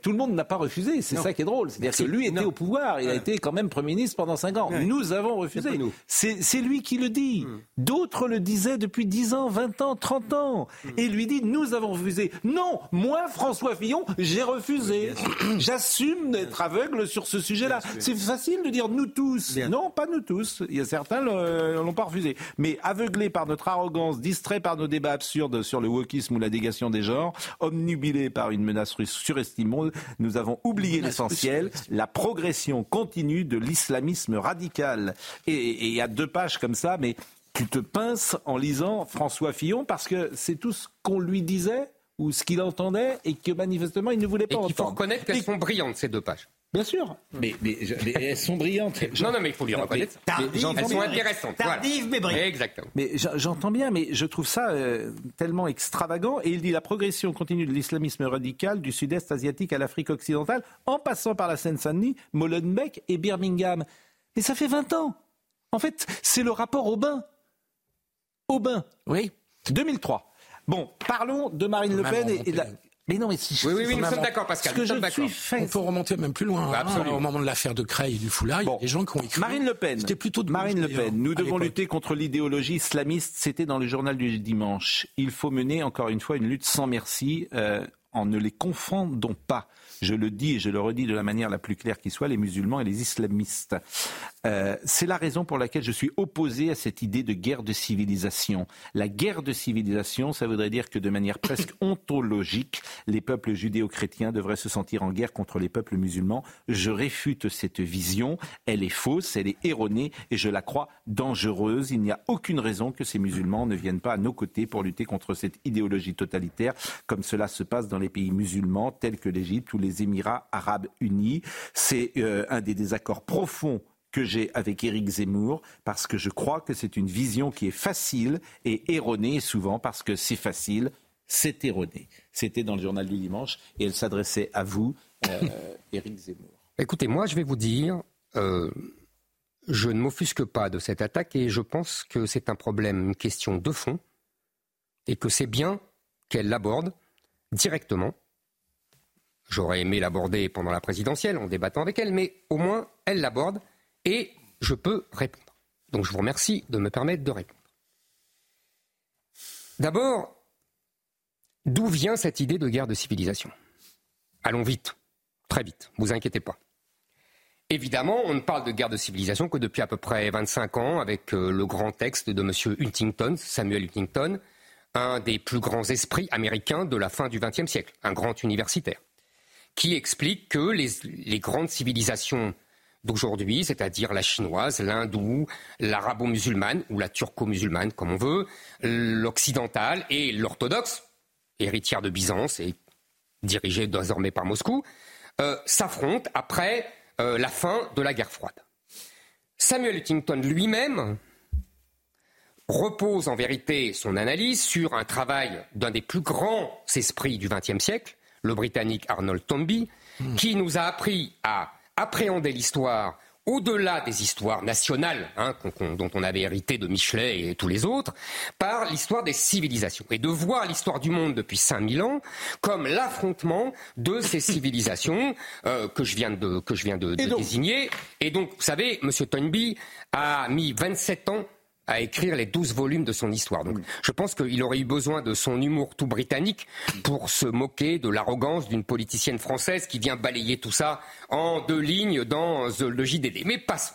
Tout le monde n'a pas refusé, c'est ça qui est drôle. C'est-à-dire que lui était au pouvoir, il a été quand même Premier ministre pendant cinq ans. Nous avons refusé. C'est lui qui le dit. D'autres le disaient depuis 10 ans, 20 ans, 30 ans. Et il lui dit, nous avons refusé. Non, moi, François Fillon, j'ai refusé. (clears throat) J'assume d'être aveugle sur ce sujet-là. C'est facile de dire nous tous. Non, pas nous tous. Il y a certains ne l'ont pas refusé. Mais aveuglés par notre arrogance, distraits par nos débats absurdes sur le wokisme ou la dégation des genres, omnubilés par une menace russe nous avons oublié l'essentiel, la progression continue de l'islamisme radical. Et il y a deux pages comme ça, mais tu te pinces en lisant François Fillon parce que c'est tout ce qu'on lui disait ou ce qu'il entendait et que manifestement il ne voulait Et pas qu'il faut entendre. reconnaître qu'elles Et- sont brillantes, ces deux pages. Bien sûr, mais, mais, je- mais elles sont brillantes. (laughs) Non, non, mais il faut les reconnaître. Tardive, Elles sont intéressantes. tardive, mais brillantes. Exactement. Mais j'en- j'entends bien, mais je trouve ça euh, tellement extravagant. Et il dit la progression continue de l'islamisme radical du sud-est asiatique à l'Afrique occidentale, en passant par la Seine-Saint-Denis, Molenbeek et Birmingham. Et ça fait 20 ans. En fait, c'est le rapport Aubin. Aubin, Oui. 2003. Bon, parlons de Marine Le Pen et de la... Mais non, mais si Oui, oui, oui, nous sommes d'accord, Pascal. Ce que nous je sommes d'accord. suis fait, On peut remonter même plus loin. Ouais, hein, au moment de l'affaire de Creil et du foulard, il y a Bon. des gens qui ont écrit. Marine Le Pen. C'était plutôt de Marine gauche, Le Pen. Nous devons lutter contre l'idéologie islamiste. C'était dans le journal du dimanche. Il faut mener encore une fois une lutte sans merci. euh, en ne les confondant pas. Je le dis et je le redis de la manière la plus claire qui soit, les musulmans et les islamistes. Euh, c'est la raison pour laquelle je suis opposé à cette idée de guerre de civilisation. La guerre de civilisation, ça voudrait dire que de manière (coughs) presque ontologique, les peuples judéo-chrétiens devraient se sentir en guerre contre les peuples musulmans. Je réfute cette vision. Elle est fausse, elle est erronée et je la crois dangereuse. Il n'y a aucune raison que ces musulmans ne viennent pas à nos côtés pour lutter contre cette idéologie totalitaire, comme cela se passe dans les pays musulmans tels que l'Égypte ou les Émirats arabes unis. C'est euh, un des désaccords profonds que j'ai avec Éric Zemmour, parce que je crois que c'est une vision qui est facile et erronée, souvent parce que c'est facile, c'est erroné. C'était dans le journal du dimanche et elle s'adressait à vous, euh, (laughs) Éric Zemmour. Écoutez, moi, je vais vous dire, euh, je ne m'offusque pas de cette attaque et je pense que c'est un problème, une question de fond, et que c'est bien qu'elle l'aborde directement. J'aurais aimé l'aborder pendant la présidentielle en débattant avec elle, mais au moins elle l'aborde et je peux répondre. Donc je vous remercie de me permettre de répondre. D'abord, D'où vient cette idée de guerre de civilisation? Allons vite, très vite, vous inquiétez pas. Évidemment, on ne parle de guerre de civilisation que depuis à peu près 25 ans avec euh, le grand texte de M. Huntington, Samuel Huntington, un des plus grands esprits américains de la fin du XXe siècle, un grand universitaire, qui explique que les, les grandes civilisations d'aujourd'hui, c'est-à-dire la chinoise, l'hindoue, l'arabo-musulmane ou la turco-musulmane, comme on veut, l'occidentale et l'orthodoxe, héritière de Byzance et dirigée désormais par Moscou, euh, s'affrontent après euh, la fin de la guerre froide. Samuel Huntington lui-même repose en vérité son analyse sur un travail d'un des plus grands esprits du XXe siècle, le Britannique Arnold Toynbee, qui nous a appris à appréhender l'histoire au-delà des histoires nationales hein, dont on avait hérité de Michelet et tous les autres, par l'histoire des civilisations. Et de voir l'histoire du monde depuis 5000 ans comme l'affrontement de ces (laughs) civilisations euh, que je viens de, que je viens de, désigner. Et donc, vous savez, M. Toynbee a mis 27 ans à écrire les douze volumes de son histoire. Donc, je pense qu'il aurait eu besoin de son humour tout britannique pour se moquer de l'arrogance d'une politicienne française qui vient balayer tout ça en deux lignes dans le JDD. Mais passons.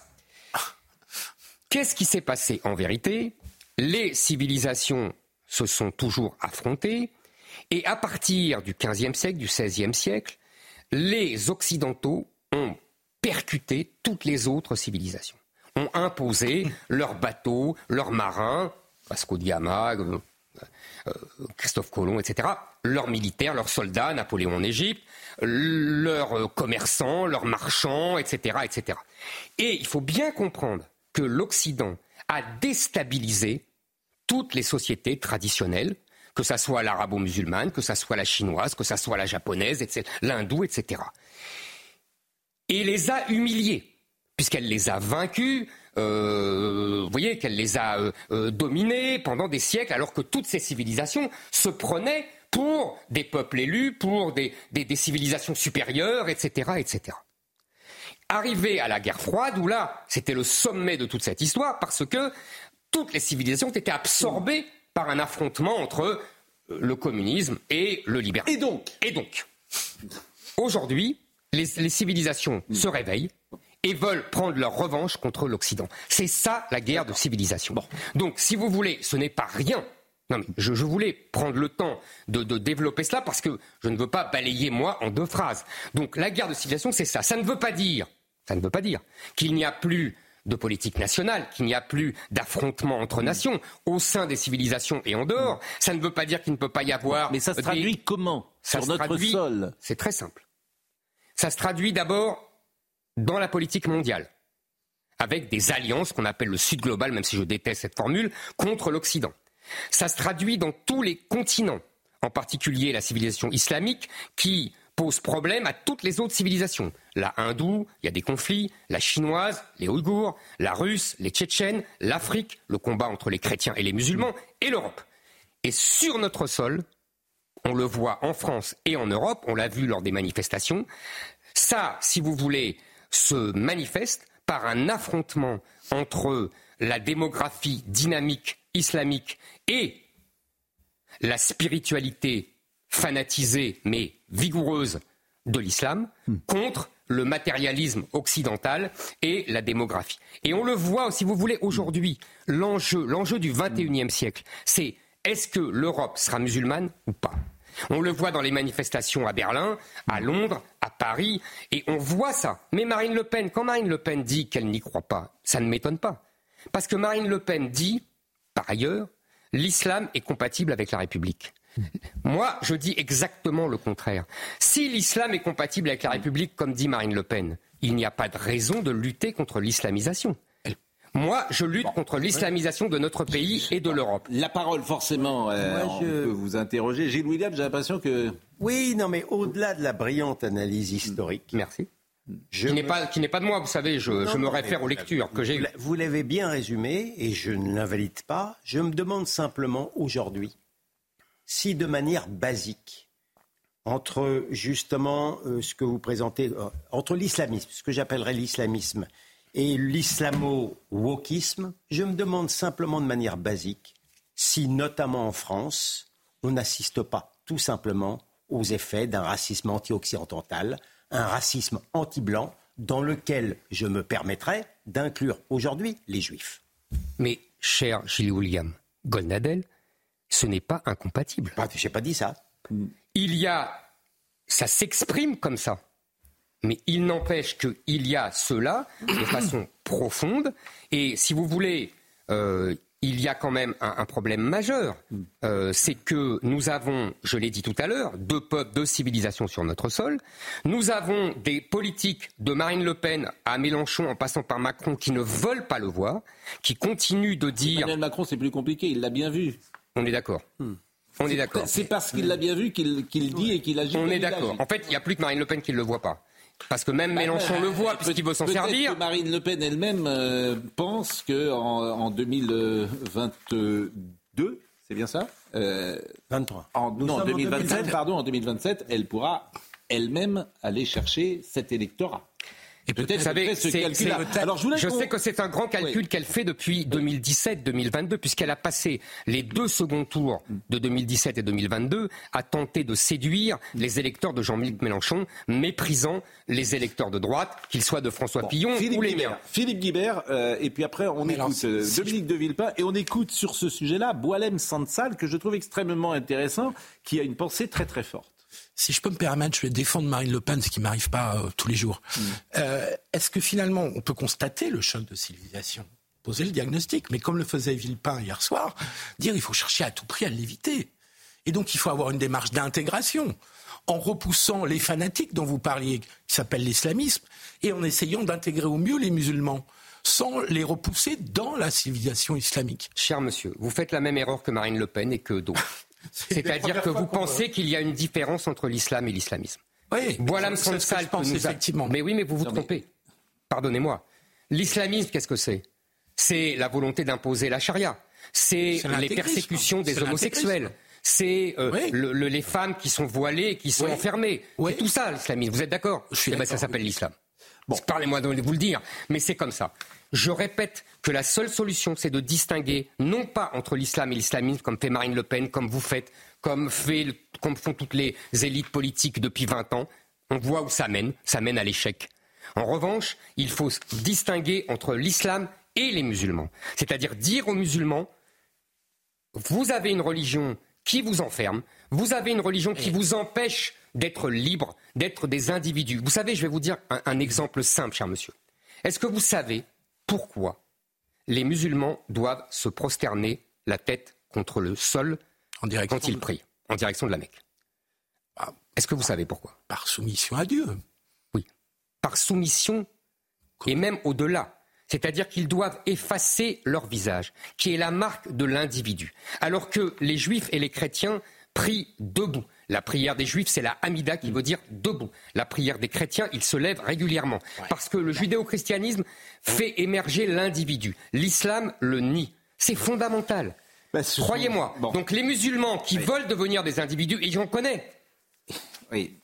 Qu'est-ce qui s'est passé en vérité? Les civilisations se sont toujours affrontées et à partir du XVe siècle, du XVIe siècle, les Occidentaux ont percuté toutes les autres civilisations ont imposé leurs bateaux, leurs marins, Vasco de Gama, euh, euh, Christophe Colomb, etc., leurs militaires, leurs soldats, Napoléon en Égypte, leurs commerçants, leurs marchands, etc., etc. Et il faut bien comprendre que l'Occident a déstabilisé toutes les sociétés traditionnelles, que ce soit l'arabo-musulmane, que ce soit la chinoise, que ce soit la japonaise, l'hindou, etc. Et les a humiliés puisqu'elle les a vaincus, euh, vous voyez, qu'elle les a euh, euh, dominés pendant des siècles, alors que toutes ces civilisations se prenaient pour des peuples élus, pour des, civilisations supérieures, etc., etc. Arrivé à la guerre froide, où là, c'était le sommet de toute cette histoire, parce que toutes les civilisations étaient absorbées par un affrontement entre le communisme et le libéralisme. Et donc? Et donc, aujourd'hui, les civilisations se réveillent, et veulent prendre leur revanche contre l'Occident. C'est ça la guerre de civilisation. Donc, si vous voulez, ce n'est pas rien. Non, mais je, voulais prendre le temps de, développer cela parce que je ne veux pas balayer moi en deux phrases. Donc, la guerre de civilisation, c'est ça. Ça ne veut pas dire, ça ne veut pas dire qu'il n'y a plus de politique nationale, qu'il n'y a plus d'affrontement entre nations au sein des civilisations et en dehors. Ça ne veut pas dire qu'il ne peut pas y avoir. Mais ça se traduit comment? Sur notre sol C'est très simple. Ça se traduit d'abord dans la politique mondiale, avec des alliances qu'on appelle le Sud global, même si je déteste cette formule, contre l'Occident. Ça se traduit dans tous les continents, en particulier la civilisation islamique, qui pose problème à toutes les autres civilisations. La hindoue, il y a des conflits, la chinoise, les ouïghours, la russe, les tchétchènes, l'Afrique, le combat entre les chrétiens et les musulmans, et l'Europe. Et sur notre sol, on le voit en France et en Europe, on l'a vu lors des manifestations, ça, si vous voulez, se manifeste par un affrontement entre la démographie dynamique islamique et la spiritualité fanatisée mais vigoureuse de l'islam hmm. contre le matérialisme occidental et la démographie. Et on le voit, si vous voulez, aujourd'hui, l'enjeu, l'enjeu du 21e siècle, c'est est-ce que l'Europe sera musulmane ou pas? On le voit dans les manifestations à Berlin, à Londres, à Paris, et on voit ça. Mais Marine Le Pen, quand Marine Le Pen dit qu'elle n'y croit pas, ça ne m'étonne pas. Parce que Marine Le Pen dit, par ailleurs, l'islam est compatible avec la République. (laughs) Moi, je dis exactement le contraire. Si l'islam est compatible avec la République, comme dit Marine Le Pen, il n'y a pas de raison de lutter contre l'islamisation. Moi, je lutte contre l'islamisation de notre pays et de l'Europe. La parole, forcément, euh, on peut vous interroger. Gilles William, j'ai l'impression que... Oui, non, mais au-delà de la brillante analyse historique... Merci. qui n'est pas, pas de moi, vous savez, je, me réfère aux lectures que j'ai Vous l'avez bien résumé, et je ne l'invalide pas. Je me demande simplement aujourd'hui si de manière basique, entre justement euh, ce que vous présentez, euh, entre l'islamisme, ce que j'appellerais l'islamisme, et l'islamo-wokisme, je me demande simplement de manière basique si, notamment en France, on n'assiste pas tout simplement aux effets d'un racisme anti-occidental, un racisme anti-blanc dans lequel je me permettrais d'inclure aujourd'hui les juifs. Mais, cher Gilles William Goldnadel, ce n'est pas incompatible. Je n'ai pas dit ça. Il y a. Ça s'exprime comme ça. Mais il n'empêche qu'il y a cela de façon profonde. Et si vous voulez, euh, il y a quand même un, problème majeur. Euh, c'est que nous avons, je l'ai dit tout à l'heure, deux peuples, deux civilisations sur notre sol. Nous avons des politiques de Marine Le Pen à Mélenchon en passant par Macron qui ne veulent pas le voir, qui continuent de dire. Emmanuel Macron, c'est plus compliqué, il l'a bien vu. On est d'accord. Hmm. On est, d'accord. C'est parce qu'il l'a bien vu qu'il dit et qu'il agit. On est d'accord. En fait, il n'y a plus que Marine Le Pen qui ne le voit pas. Parce que même bah, Mélenchon le voit, puisqu'il veut s'en servir. Que Marine Le Pen elle-même euh, pense qu'en en, 2022, c'est bien ça 23. Euh, en, non, 2027, pardon, en 2027, elle pourra elle-même aller chercher cet électorat. Et peut-être ce calcul Alors je, sais que c'est un grand calcul qu'elle fait depuis 2017-2022, puisqu'elle a passé les deux seconds tours de 2017 et 2022 à tenter de séduire les électeurs de Jean-Luc Mélenchon, méprisant les électeurs de droite, qu'ils soient de François Pillon ou les miens. Philippe Guibert, euh, et puis après on écoute euh, Dominique de Villepin, et on écoute sur ce sujet-là Boalem Sansal, que je trouve extrêmement intéressant, qui a une pensée très très forte si je peux me permettre, je vais défendre Marine Le Pen, ce qui m'arrive pas euh, tous les jours. Mm. Euh, est-ce que finalement, on peut constater le choc de civilisation? Poser le diagnostic, mais comme le faisait Villepin hier soir, dire il faut chercher à tout prix à l'éviter. Et donc il faut avoir une démarche d'intégration en repoussant les fanatiques dont vous parliez, qui s'appellent l'islamisme, et en essayant d'intégrer au mieux les musulmans sans les repousser dans la civilisation islamique. Cher monsieur, vous faites la même erreur que Marine Le Pen et que d'autres. C'est-à-dire que vous pensez qu'il y a une différence entre l'islam et l'islamisme. Oui, voilà me semble ça effectivement. Mais oui, mais vous vous trompez. Pardonnez-moi. L'islamisme, qu'est-ce que c'est? C'est la volonté d'imposer la charia. C'est les persécutions des homosexuels. C'est euh, les femmes qui sont voilées et qui sont enfermées. C'est tout ça, l'islamisme. Vous êtes d'accord? Eh ben, Ça s'appelle l'islam. Bon. Parlez-moi de vous le dire, mais c'est comme ça. Je répète que la seule solution, c'est de distinguer, non pas entre l'islam et l'islamisme, comme fait Marine Le Pen, comme vous faites, comme, font toutes les élites politiques depuis 20 ans. On voit où ça mène. Ça mène à l'échec. En revanche, il faut distinguer entre l'islam et les musulmans. C'est-à-dire dire aux musulmans, vous avez une religion qui vous enferme, vous avez une religion qui vous empêche d'être libre, d'être des individus. Vous savez, je vais vous dire un exemple simple, cher monsieur. Est-ce que vous savez pourquoi les musulmans doivent se prosterner la tête contre le sol quand ils prient, en direction de la Mecque. Ah. Est-ce que vous savez pourquoi? Par soumission à Dieu. Oui. Par soumission et même au-delà. C'est-à-dire qu'ils doivent effacer leur visage, qui est la marque de l'individu. Alors que les juifs et les chrétiens prient debout. La prière des juifs, c'est la Hamida qui veut dire debout. La prière des chrétiens, ils se lèvent régulièrement. Parce que le judéo-christianisme fait émerger l'individu. L'islam le nie. C'est fondamental. Bah, Croyez-moi. Donc les musulmans qui veulent devenir des individus, et j'en connais,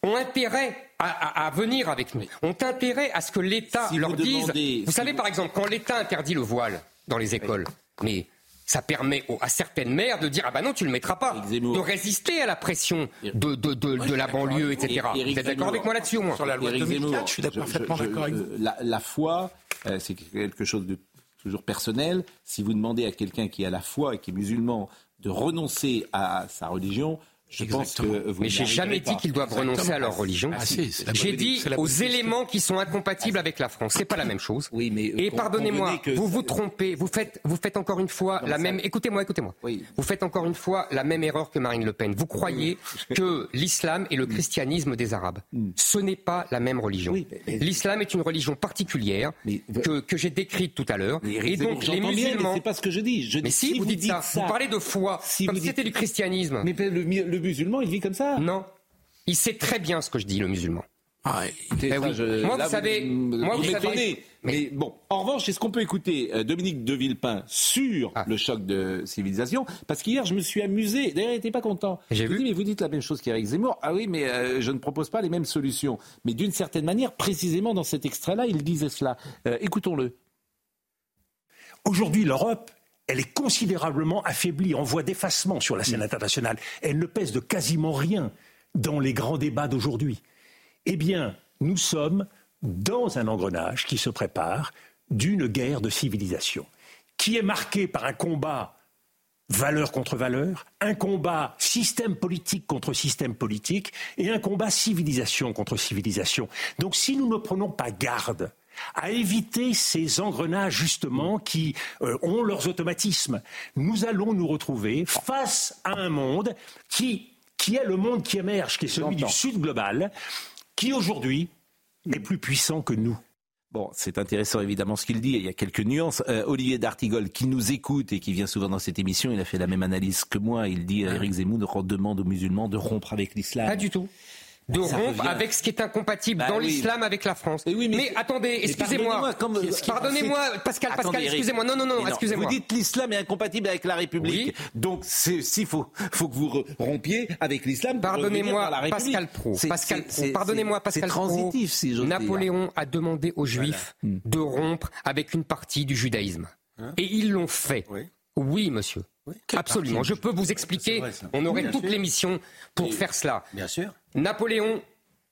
ont intérêt à, venir avec nous. Ont intérêt à ce que l'État leur dise. vous savez, par exemple, quand l'État interdit le voile dans les écoles, mais ça permet à certaines mères de dire ah bah non tu le mettras pas, de résister à la pression de, de, de, la banlieue, etc. Vous êtes d'accord avec moi là-dessus au moins Sur la loi je suis parfaitement d'accord avec vous. La, la foi, euh, c'est quelque chose de toujours personnel. Si vous demandez à quelqu'un qui a la foi et qui est musulman de renoncer à sa religion, je pense que vous Mais j'ai jamais dit qu'ils doivent renoncer à leur religion. Ah, j'ai dit aux éléments qui sont incompatibles avec la France. C'est pas la même chose. Oui, mais et pardonnez-moi, vous vous trompez. Vous faites, vous faites encore une fois la même. Écoutez-moi, écoutez-moi. Vous faites encore une fois la même erreur que Marine Le Pen. Vous croyez (laughs) que l'islam est le christianisme des Arabes. Hmm. Ce n'est pas la même religion. L'islam est une religion particulière que, que j'ai décrite tout à l'heure. Et donc les musulmans. C'est pas ce que je dis. Je mais si, vous, dites ça. Vous parlez de foi comme si c'était du christianisme. Mais le musulman, il vit comme ça Non. Il sait très bien ce que je dis, le musulman. Ah, eh moi, vous savez, moi, vous savez, mais... bon, en revanche, est-ce qu'on peut écouter euh, Dominique de Villepin sur ah. le choc de civilisation? Parce qu'hier, je me suis amusé. D'ailleurs, il n'était pas content. J'ai vu. Dit, mais vous dites la même chose qu'Éric Zemmour. Ah oui, mais euh, je ne propose pas les mêmes solutions. Mais d'une certaine manière, précisément dans cet extrait-là, il disait cela. Euh, écoutons-le. Aujourd'hui, l'Europe elle est considérablement affaiblie, en voie d'effacement sur la scène internationale. Elle ne pèse de quasiment rien dans les grands débats d'aujourd'hui. Eh bien, nous sommes dans un engrenage qui se prépare d'une guerre de civilisation, qui est marquée par un combat valeur contre valeur, un combat système politique contre système politique et un combat civilisation contre civilisation. Donc si nous ne prenons pas garde à éviter ces engrenages justement qui euh, ont leurs automatismes, nous allons nous retrouver face à un monde qui, qui est le monde qui émerge, qui est celui du Sud global, qui aujourd'hui est plus puissant que nous. Bon, c'est intéressant évidemment ce qu'il dit, il y a quelques nuances. Euh, Olivier D'Artigol, qui nous écoute et qui vient souvent dans cette émission, il a fait la même analyse que moi. Il dit à Eric Zemmour demande aux musulmans de rompre avec l'islam. Pas du tout de rompre avec ce qui est incompatible bah dans l'islam avec la France. Mais, attendez, excusez-moi. Pardonnez-moi, Pascal, Pascal, excusez-moi. Non, non, non, excusez-moi. Vous dites l'islam est incompatible avec la République. Donc, s'il faut, faut que vous rompiez avec l'islam. Pardonnez-moi, Pascal Pro. Pascal Pro. Pardonnez-moi, Pascal Pro. transitif, si Napoléon a demandé aux Juifs de rompre avec une partie du judaïsme. Hein Et ils l'ont fait. Oui, monsieur. Absolument. Je peux vous expliquer. on aurait toute l'émission pour faire cela. Bien sûr. Napoléon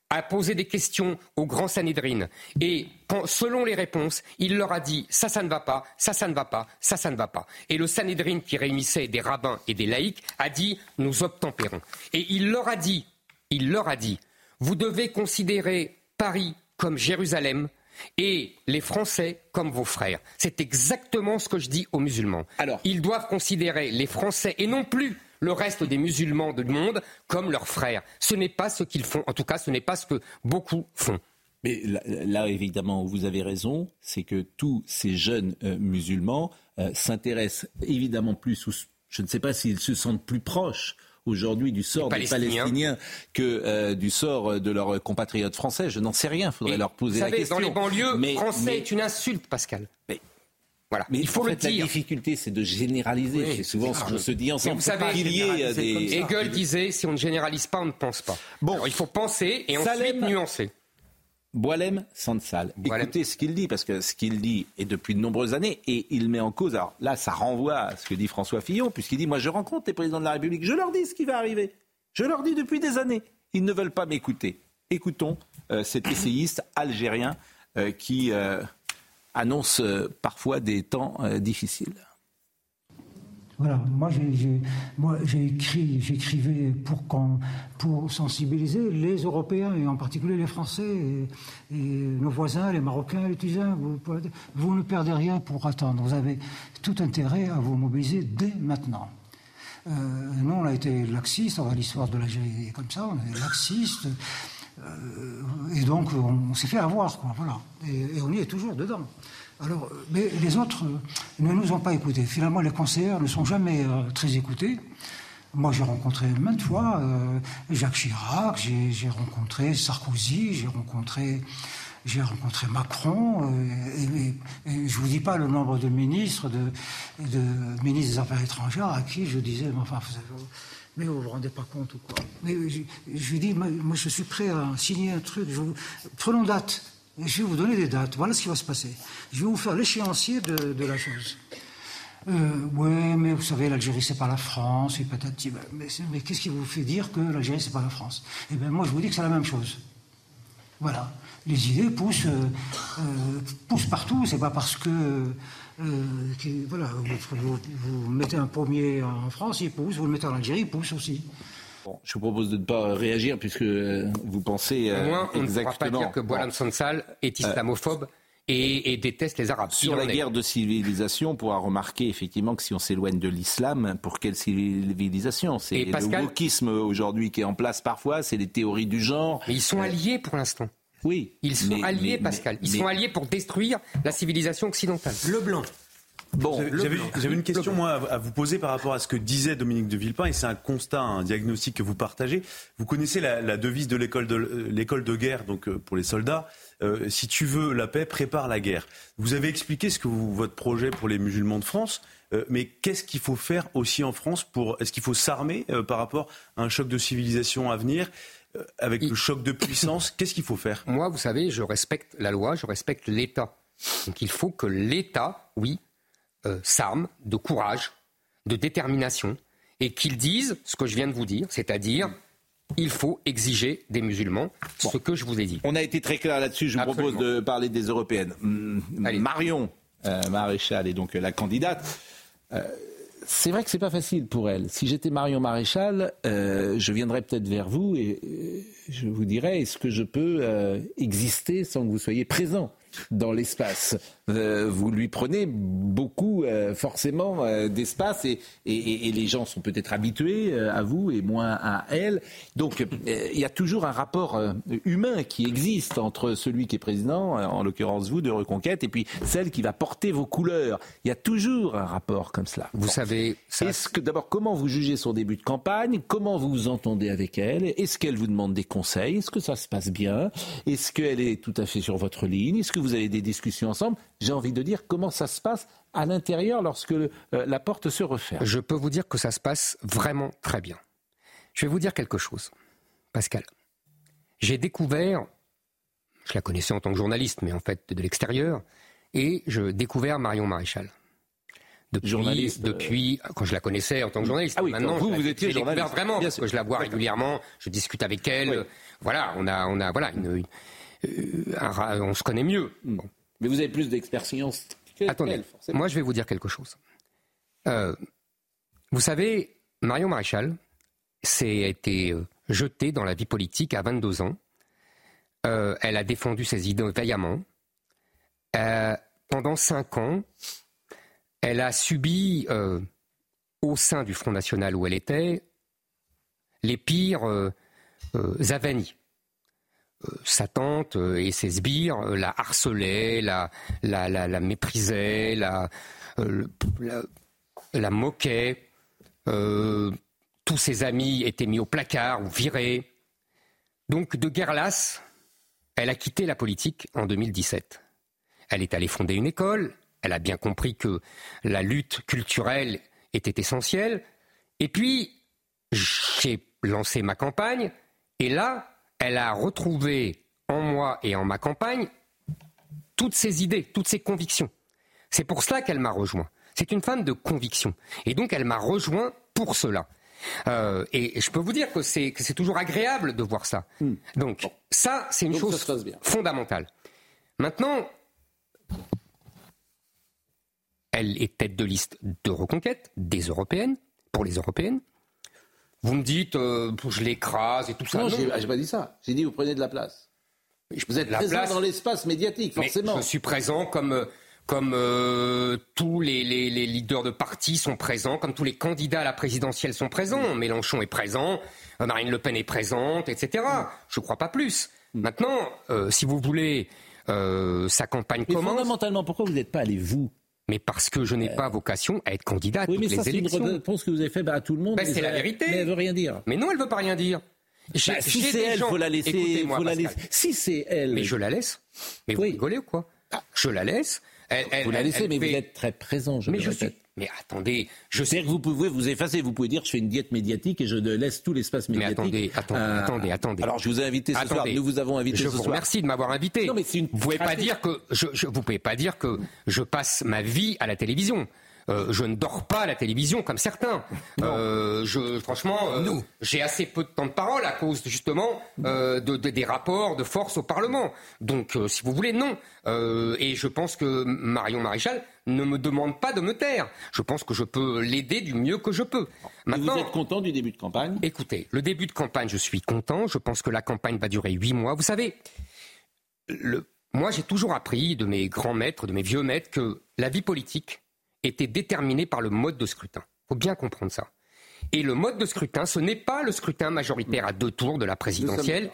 a posé des questions au grand Sanhédrin et selon les réponses, il leur a dit ça, ça ne va pas, ça, ça ne va pas, ça, ça ne va pas. Et le Sanhédrin qui réunissait des rabbins et des laïcs a dit nous obtempérons. Et il leur a dit, il leur a dit, vous devez considérer Paris comme Jérusalem et les Français comme vos frères. C'est exactement ce que je dis aux musulmans. Alors, ils doivent considérer les Français et non plus le reste des musulmans du monde comme leurs frères. Ce n'est pas ce qu'ils font. En tout cas, ce n'est pas ce que beaucoup font. Mais là, évidemment, vous avez raison, c'est que tous ces jeunes euh, musulmans euh, s'intéressent évidemment plus, ou je ne sais pas s'ils se sentent plus proches aujourd'hui du sort des Palestiniens que euh, du sort de leurs compatriotes français. Je n'en sais rien, il faudrait leur poser la question. Dans les banlieues, mais, français est une insulte, Pascal. Mais, voilà. Mais il faut le dire. La difficulté, c'est de généraliser. c'est souvent ce qu'on se dit ensemble. vous savez, des... Hegel disait si on ne généralise pas, on ne pense pas. Bon, il faut penser et ensuite nuancer. Boilem Sansal. Écoutez ce qu'il dit, parce que ce qu'il dit est depuis de nombreuses années, et il met en cause, alors là, ça renvoie à ce que dit François Fillon, puisqu'il dit, moi je rencontre les présidents de la République, je leur dis ce qui va arriver. Je leur dis depuis des années. Ils ne veulent pas m'écouter. Écoutons euh, cet (coughs) essayiste algérien euh, qui euh, annonce parfois des temps difficiles. Voilà, moi j'ai écrit, j'écrivais pour, pour sensibiliser les Européens et en particulier les Français et, nos voisins, les Marocains, les Tunisiens. Vous, ne perdez rien pour attendre. Vous avez tout intérêt à vous mobiliser dès maintenant. Euh, nous, on a été laxistes, l'histoire de l'Algérie est comme ça, on est laxistes. Euh, et donc, on, s'est fait avoir, quoi, voilà. et on y est toujours dedans. Alors, mais les autres euh, ne nous ont pas écoutés. Finalement, les conseillers ne sont jamais euh, très écoutés. Moi, j'ai rencontré maintes fois euh, Jacques Chirac, j'ai rencontré Sarkozy, j'ai rencontré, rencontré Macron. et, je vous dis pas le nombre de ministres, de, ministres des Affaires étrangères à qui je disais, mais enfin, mais vous vous rendez pas compte ou quoi? Mais je, je lui dis, moi, je suis prêt à signer un truc. prenons date. Je vais vous donner des dates. Voilà ce qui va se passer. Je vais vous faire l'échéancier de, la chose. Euh, oui, mais vous savez, l'Algérie, c'est pas la France, et patati. Mais, mais qu'est-ce qui vous fait dire que l'Algérie, c'est pas la France? Eh bien, moi, je vous dis que c'est la même chose. Voilà. Les idées poussent, euh, euh, poussent partout. C'est pas parce que, voilà, vous, vous, mettez un pommier en France, il pousse. Vous le mettez en Algérie, il pousse aussi je vous propose de ne pas réagir puisque euh, vous pensez. Au moins, on ne pourra pas dire que Boilam Sansal est euh, islamophobe. Et, déteste les Arabes. Sur la guerre de civilisation, on pourra remarquer effectivement que si on s'éloigne de l'islam, pour quelle civilisation? C'est le wokisme aujourd'hui qui est en place parfois, c'est les théories du genre. Mais ils sont euh, alliés pour l'instant. Oui. Ils sont alliés, Pascal. Ils sont alliés pour détruire la civilisation occidentale. Le blanc. Bon, j'avais une question moi à vous poser par rapport à ce que disait Dominique de Villepin et c'est un constat, un diagnostic que vous partagez. Vous connaissez la, devise de l'école de l'école de guerre, donc euh, pour les soldats. Euh, si tu veux la paix, prépare la guerre. Vous avez expliqué ce que vous, votre projet pour les musulmans de France, euh, mais qu'est-ce qu'il faut faire aussi en France pour Est-ce qu'il faut s'armer par rapport à un choc de civilisation à venir avec le choc de puissance? Qu'est-ce qu'il faut faire? Moi, vous savez, je respecte la loi, je respecte l'État. Donc il faut que l'État, oui, euh, s'arment de courage, de détermination, et qu'ils disent ce que je viens de vous dire, c'est-à-dire il faut exiger des musulmans ce que je vous ai dit. On a été très clair là-dessus. Je vous propose de parler des européennes. Marion euh, Maréchal est donc la candidate. Euh, c'est vrai que c'est pas facile pour elle. Si j'étais Marion Maréchal, euh, je viendrais peut-être vers vous et euh, je vous dirais est-ce que je peux euh, exister sans que vous soyez présent? Dans l'espace. Euh, vous lui prenez beaucoup, euh, forcément, euh, d'espace et, et, et, les gens sont peut-être habitués à vous et moins à elle. Donc, il y a toujours un rapport humain qui existe entre celui qui est président, en l'occurrence vous, de Reconquête, et puis celle qui va porter vos couleurs. Il y a toujours un rapport comme cela. Vous bon. savez, ça... est-ce que d'abord, comment vous jugez son début de campagne? Comment vous vous entendez avec elle? Est-ce qu'elle vous demande des conseils? Est-ce que ça se passe bien? Est-ce qu'elle est tout à fait sur votre ligne? Est-ce que vous avez des discussions ensemble J'ai envie de dire comment ça se passe à l'intérieur lorsque euh, la porte se referme. Je peux vous dire que ça se passe vraiment très bien. Je vais vous dire quelque chose, Pascal. J'ai découvert, je la connaissais en tant que journaliste, mais en fait de l'extérieur, et je découvert Marion Maréchal. Depuis, journaliste, depuis quand je la connaissais en tant que journaliste. Ah oui, maintenant vous, vous étiez journaliste. vraiment, parce que je la vois régulièrement, je discute avec elle. Oui. Voilà, on a, on a, voilà, une, une, euh, un, on se connaît mieux. Bon. Mais vous avez plus d'expérience que Attendez, elle, forcément. moi je vais vous dire quelque chose. Euh, vous savez, Marion Maréchal s'est été euh, jetée dans la vie politique à 22 ans. Euh, elle a défendu ses idées vaillamment. Euh, pendant cinq ans, elle a subi, euh, au sein du Front National où elle était, les pires euh, avanies sa tante et ses sbires la harcelaient, la, la, la, la méprisaient, la, la, moquaient. Euh, tous ses amis étaient mis au placard ou virés. Donc, de guerre lasse, elle a quitté la politique en 2017. Elle est allée fonder une école. Elle a bien compris que la lutte culturelle était essentielle. Et puis, j'ai lancé ma campagne. Et là, elle a retrouvé en moi et en ma campagne toutes ses idées, toutes ses convictions. C'est pour cela qu'elle m'a rejoint. C'est une femme de conviction. Et donc elle m'a rejoint pour cela. Euh, et je peux vous dire que c'est, que c'est toujours agréable de voir ça. Hmm. Mm. Donc bon. ça, c'est une donc, chose fondamentale. Maintenant, elle est tête de liste de reconquête des européennes, pour les européennes. Vous me dites, euh, je l'écrase et tout ça. Non, non. j'ai pas dit ça. J'ai dit, vous prenez de la place. Vous êtes la présent place, dans l'espace médiatique, forcément. je suis présent comme, comme euh, tous les, les, les, leaders de partis sont présents, comme tous les candidats à la présidentielle sont présents. Mm. Mélenchon est présent, euh, Marine Le Pen est présente, etc. Mm. Je ne crois pas plus. Mm. Maintenant, euh, si vous voulez, euh, sa campagne Mais commence. Fondamentalement, pourquoi vous n'êtes pas allé, vous? Mais parce que je n'ai pas vocation à être candidat à oui, toutes mais ça, les élections. Une réponse que vous avez faite bah, à tout le monde. Ben, c'est la vérité. Mais elle veut rien dire. Mais non, elle veut pas rien dire. Bah, si c'est elle, gens... faut la laisser. Faut la laisser. Si c'est elle. Mais je la laisse. Mais vous oui. rigolez ou quoi? Je la laisse. Elle, elle, vous la laissez, mais fait... vous êtes très présent. Je mais je suis. Mais attendez, je sais que vous pouvez vous effacer. Vous pouvez dire je fais une diète médiatique et je laisse tout l'espace médiatique. Mais attendez, attendez, euh... attendez, attendez. Alors je vous ai invité ce attendez. soir. Nous vous avons invité je ce vous soir. Remercie de m'avoir invité. Non, mais une... Vous pouvez pas dire que je, je, vous pouvez pas dire que je passe ma vie à la télévision. Euh, je ne dors pas à la télévision comme certains. Euh, je, franchement, euh, j'ai assez peu de temps de parole à cause justement de, de, des rapports de force au Parlement. Donc, si vous voulez, non. Et je pense que Marion Maréchal ne me demande pas de me taire. Je pense que je peux l'aider du mieux que je peux. Maintenant, vous êtes content du début de campagne? Écoutez, le début de campagne, je suis content. Je pense que la campagne va durer huit mois. Vous savez, le, moi, j'ai toujours appris de mes grands maîtres, de mes vieux maîtres, que la vie politique était déterminé par le mode de scrutin. Il faut bien comprendre ça. Et le mode de scrutin, ce n'est pas le scrutin majoritaire à deux tours de la présidentielle.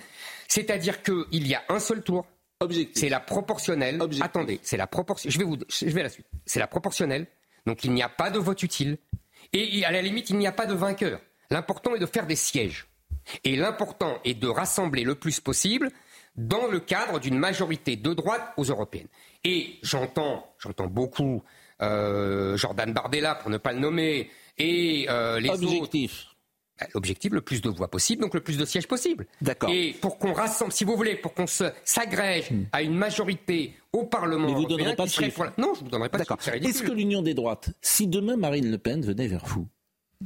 C'est-à-dire qu'il y a un seul tour. C'est la proportionnelle. Objectif. Attendez, c'est la proportionnelle. Je vais vous, je vais à la suite. C'est la proportionnelle. Donc il n'y a pas de vote utile. Et à la limite, il n'y a pas de vainqueur. L'important est de faire des sièges. Et l'important est de rassembler le plus possible dans le cadre d'une majorité de droite aux européennes. Et j'entends, j'entends beaucoup euh, Jordan Bardella, pour ne pas le nommer, et euh, les Objectif. autres. Bah, L'objectif, le plus de voix possible, donc le plus de sièges possible. D'accord. Et pour qu'on rassemble, si vous voulez, pour qu'on s'agrège à une majorité au Parlement Hmm. Mais vous européen donnerez pas de chiffres. la- Non, je ne vous donnerai pas de D'accord. Est-ce que l'union des droites, si demain Marine Le Pen venait vers vous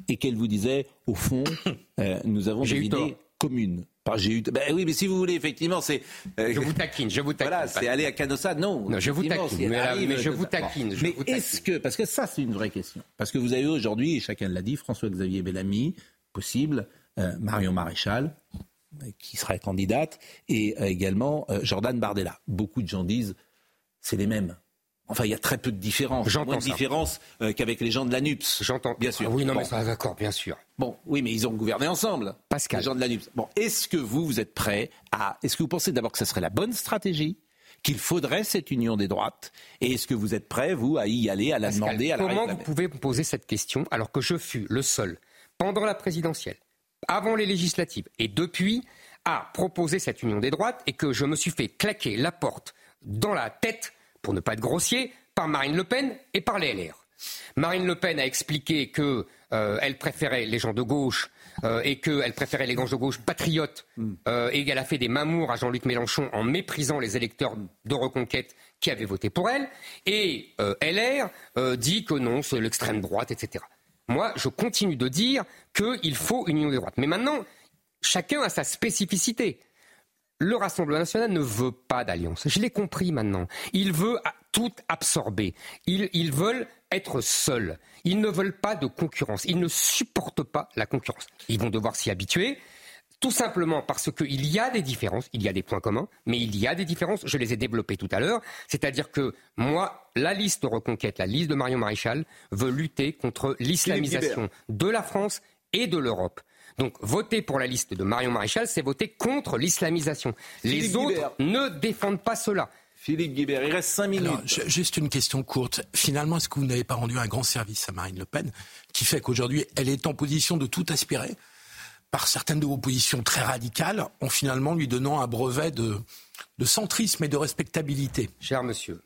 et qu'elle vous disait, au fond, (coughs) euh, nous avons des idées communes. Pas j'ai eu. Ben oui, mais si vous voulez, effectivement, c'est. euh, Je vous taquine, je vous (laughs) taquine. Voilà, c'est aller à Canossa. Non, Non, je vous taquine, mais arrive, mais je vous taquine, je Mais vous est-ce que, parce que ça, c'est une vraie question. Parce que vous avez aujourd'hui, et chacun l'a dit, François-Xavier Bellamy, possible, euh, Marion Maréchal, euh, qui serait candidate, et euh, également Jordan Bardella. Beaucoup de gens disent, c'est les mêmes. Enfin, il y a très peu de différence. J'entends Moins de ça. différence euh, qu'avec les gens de la NUPS. J'entends. Bien sûr. Ah oui, non, Bon. mais ça, d'accord, bien sûr. Bon, oui, mais ils ont gouverné ensemble. Pascal. Les gens de la NUPS. Bon, est-ce que vous, vous êtes prêt à. Est-ce que vous pensez d'abord que ce serait la bonne stratégie qu'il faudrait cette union des droites Et est-ce que vous êtes prêt, vous, à y aller, à la Pascal, demander, à la comment réclamer? vous pouvez me poser cette question alors que je fus le seul, pendant la présidentielle, avant les législatives et depuis, à proposer cette union des droites et que je me suis fait claquer la porte dans la tête, pour ne pas être grossier, par Marine Le Pen et par les LR. Marine Le Pen a expliqué que euh, elle préférait les gens de gauche euh, et qu'elle préférait les gens de gauche patriotes euh, et qu'elle a fait des mamours à Jean-Luc Mélenchon en méprisant les électeurs de Reconquête qui avaient voté pour elle. Et LR dit que non, c'est l'extrême droite, etc. Moi, je continue de dire qu'il faut une union des droites. Mais maintenant, chacun a sa spécificité. Le Rassemblement national ne veut pas d'alliance. Je l'ai compris maintenant. Il veut tout absorber. Ils, ils veulent être seuls. Ils ne veulent pas de concurrence. Ils ne supportent pas la concurrence. Ils vont devoir s'y habituer. Tout simplement parce qu'il y a des différences, il y a des points communs, mais il y a des différences, je les ai développées tout à l'heure. C'est-à-dire que moi, la liste Reconquête, la liste de Marion Maréchal, veut lutter contre l'islamisation de la France et de l'Europe. Donc voter pour la liste de Marion Maréchal, c'est voter contre l'islamisation. Les Philippe autres Guibert. ne défendent pas cela. Philippe Guibert, il reste cinq minutes. Alors, ju- juste une question courte. Finalement, est-ce que vous n'avez pas rendu un grand service à Marine Le Pen, qui fait qu'aujourd'hui, elle est en position de tout aspirer, par certaines de vos positions très radicales, en finalement lui donnant un brevet de, de centrisme et de respectabilité Cher monsieur,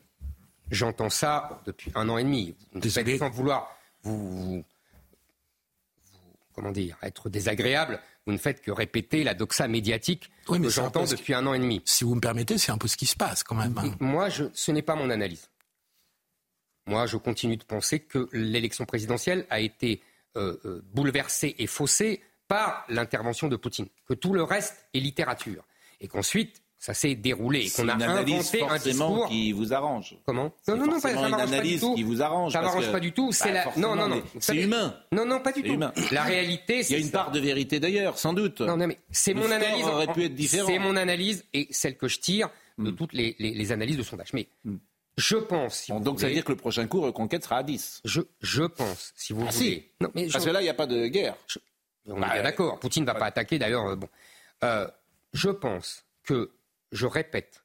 j'entends ça depuis un an et demi. Vous Désolé. sans vouloir vous, vous- vous- comment dire, être désagréable, vous ne faites que répéter la doxa médiatique Oui, mais que j'entends depuis un an et demi. Si vous me permettez, c'est un peu ce qui se passe quand même. hein. Moi, je, ce n'est pas mon analyse. Moi, je continue de penser que l'élection présidentielle a été euh, euh, bouleversée et faussée par l'intervention de Poutine, que tout le reste est littérature, et qu'ensuite ça s'est déroulé et C'est qu'on a une analyse inventé un discours. qui vous arrange. Comment C'est Non, non, non, pas, ça m'arrange pas du tout. qui vous arrange. Ça m'arrange pas du tout. C'est Bah, la. forcément, Non, non, C'est humain. Non, non, pas du C'est tout. La réalité, Il y a c'est une ça. part de vérité d'ailleurs, sans doute. Non, non, mais c'est mon analyse. aurait pu être différent. C'est mon analyse et celle que je tire de Hmm. toutes les, les- les analyses de sondage. Mais je pense. si Bon, vous donc ça veut dire que le prochain coup, Reconquête sera à 10. je, je pense, si vous Ah, voulez. si. Non, mais je- Parce que là, il n'y a pas de guerre. On Bah, est bien d'accord. Poutine ne va pas attaquer. D'ailleurs, euh, bon. Euh, je pense que, je répète,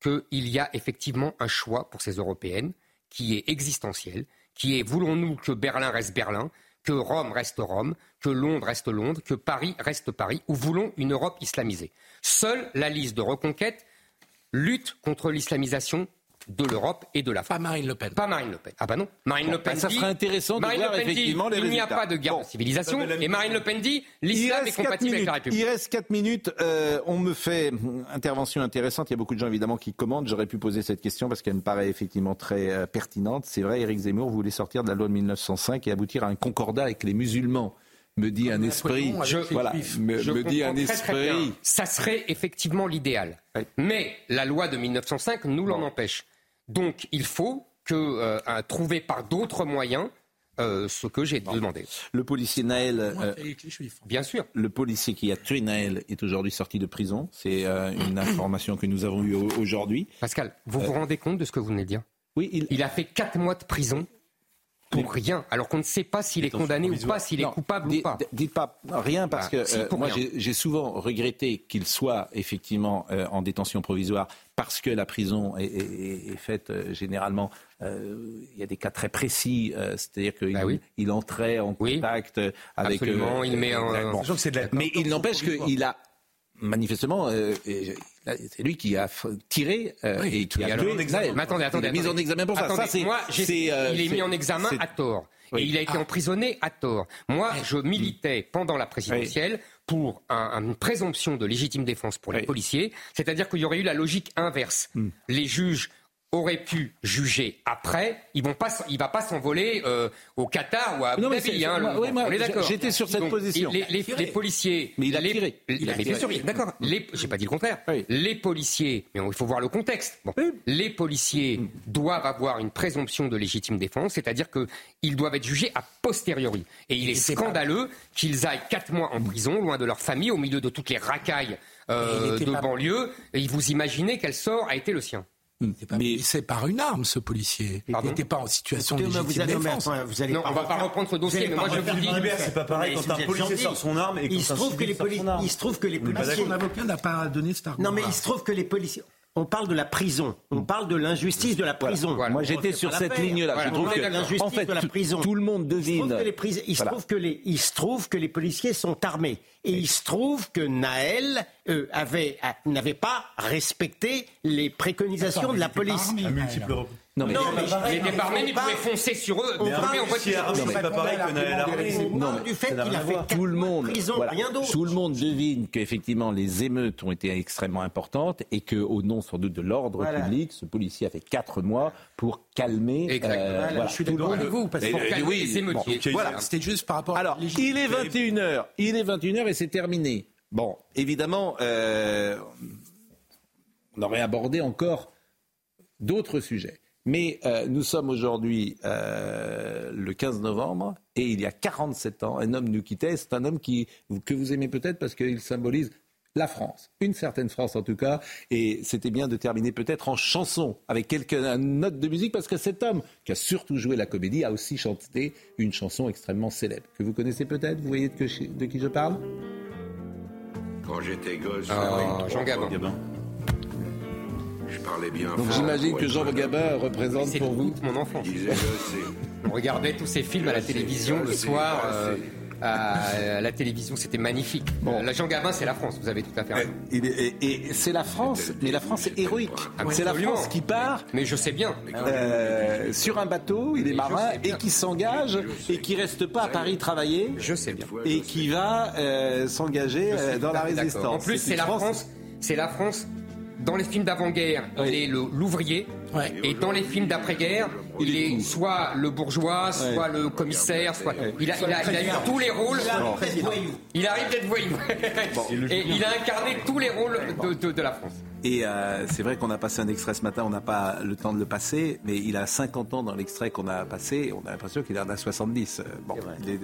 qu'il y a effectivement un choix pour ces européennes qui est existentiel, qui est voulons-nous que Berlin reste Berlin, que Rome reste Rome, que Londres reste Londres, que Paris reste Paris, ou voulons une Europe islamisée. Seule la liste de reconquête lutte contre l'islamisation de l'Europe et de la France. Pas Marine Le Pen. Pas Marine Le Pen. Ah bah non. Marine Bon, Le Pen ça dit- serait intéressant de Marine voir Le Pen dit, les Il n'y a pas de guerre Bon. de civilisation. Et Marine Le Pen dit l'islam est compatible avec minutes. la République. Il reste 4 minutes. Euh, on me fait hum, intervention intéressante. Il y a beaucoup de gens évidemment qui commandent. J'aurais pu poser cette question parce qu'elle me paraît effectivement très euh, pertinente. C'est vrai, Éric Zemmour voulait sortir de la loi de 1905 et aboutir à un concordat avec les musulmans. Me dit un esprit. Napoléon avec Je- Voilà, me, Je me dit un très, très esprit. Ça serait effectivement l'idéal. Oui. Mais la loi de 1905 nous l'en empêche. Donc il faut que, euh, trouver par d'autres moyens euh, ce que j'ai demandé. Le policier Naël. Euh. Bien sûr. Le policier qui a tué Naël est aujourd'hui sorti de prison. C'est euh, une information que nous avons eue au- aujourd'hui. Pascal, vous vous rendez compte de ce que vous venez de dire? Oui, il, Il a fait 4 mois de prison pour rien, alors qu'on ne sait pas s'il est condamné ou pas, s'il est coupable ou dites- pas. Dites pas rien parce Ah, que euh, moi j'ai souvent regretté qu'il soit effectivement euh, en détention provisoire parce que la prison est, est- est faite euh, généralement. il y a des cas très précis, c'est-à-dire qu'il Bah oui. il entrait en contact avec. Absolument, il met la- Mais il n'empêche qu'il a manifestement, euh, c'est lui qui a tiré euh, et qui a alors, tué Naël. Mais attendez, attendez. Mis en examen pour ça. Attendez, Ça, c'est- moi, euh, il est mis en examen à tort. Oui. Et il a été emprisonné à tort. Moi, je militais pendant la présidentielle pour un- une présomption de légitime défense pour les policiers, c'est-à-dire qu'il y aurait eu la logique inverse. Les juges auraient pu juger après, ils vont pas, il va pas s'envoler euh, au Qatar ou à Abu Dhabi. hein, oui, on est d'accord. j'étais sur cette Donc, position. Les, les- les policiers, Mais il a les- tiré. les- Il a bien sûr, d'accord. J'ai pas dit le contraire. Oui. Les policiers, mais il faut voir le contexte. Bon. Les policiers doivent avoir une présomption de légitime défense, c'est-à-dire qu'ils doivent être jugés a posteriori. Et il est scandaleux qu'ils aillent quatre mois en prison, loin de leur famille, au milieu de toutes les racailles euh, de pas- banlieue. Et vous imaginez quel sort a été le sien. Pas c'est par une arme, ce policier. Il n'était pas en situation de légitime vous défense. enfin, vous allez Non, on va pas reprendre ce dossier, mais moi, je vous dis- c'est pas pareil Mais quand un policier sort son arme et il quand se un trouve que civil les sort poli- son arme. il se trouve que les policiers Son avocat n'a pas donné cet argument. non mais il se trouve que les policiers on parle de la prison, on parle de l'injustice de la prison. Voilà. Moi, j'étais sur cette ligne-là. Voilà, je on trouve que, l'injustice en fait, de la tout- prison. tout le monde Il se trouve devine. que les, pris- il se Voilà. trouve que les, il se trouve que les policiers sont armés. Et il se trouve que Naël euh, avait, n'avait pas respecté les préconisations Attends, de la police. Non, mais, Non, mais Il était pas armé, mais il on pouvait parle- foncer sur eux. on mais voiture. Si armé, c'est pas pareil que Naël. On Non, mais du fait qu'il a fait tout le monde, prison, voilà, rien d'autre. tout le monde devine qu'effectivement les émeutes ont été extrêmement importantes et que, au nom sans doute de l'ordre Voilà. public, ce policier a fait quatre mois pour calmer. Euh, Voilà, je suis d'accord avec vous, parce Pour calmer oui, les émeutiers. bon, Voilà, c'était juste par rapport Alors, à il est 21h, il est 21h et c'est terminé. Bon, évidemment, euh, on aurait abordé encore d'autres sujets. Mais euh, nous sommes aujourd'hui euh, le 15 novembre et il y a 47 ans, un homme nous quittait. C'est un homme qui, que vous aimez peut-être parce qu'il symbolise la France, une certaine France en tout cas. Et c'était bien de terminer peut-être en chanson avec quelques une note de musique parce que cet homme qui a surtout joué la comédie a aussi chanté une chanson extrêmement célèbre que vous connaissez peut-être. Vous voyez de, que je- de qui je parle? Quand j'étais gosse, avec Jean Gabin. Gabin. Je parlais bien Donc j'imagine que Jean. Gabin représente pour vous. toute mon et- On regardait tous ces films à la télévision le soir. euh, à la télévision, c'était magnifique. Bon. La Jean Gabin, c'est la France. Vous avez tout à fait raison. Est- et et c'est la France, mais la France est héroïque. C'est la. France qui part Mais je sais bien. euh, sur un bateau, il est je marin et qui s'engage et qui reste pas à Paris travailler Je sais bien. et qui va euh, s'engager euh, dans la résistance. En plus, c'est la France. C'est la France. Dans les films d'avant-guerre, Oui. il est le- l'ouvrier. Ouais. Et dans les films d'après-guerre, il est soit le bourgeois, soit le commissaire, soit. Il a, il a- il a eu tous les rôles. Il arrive d'être voyou. Et il a incarné tous les rôles de, de- de la France. Et euh, c'est vrai qu'on a passé un extrait ce matin, on n'a pas le temps de le passer, mais il a 50 ans dans l'extrait qu'on a passé, on a l'impression qu'il en a 70. Euh, Bon, il, est,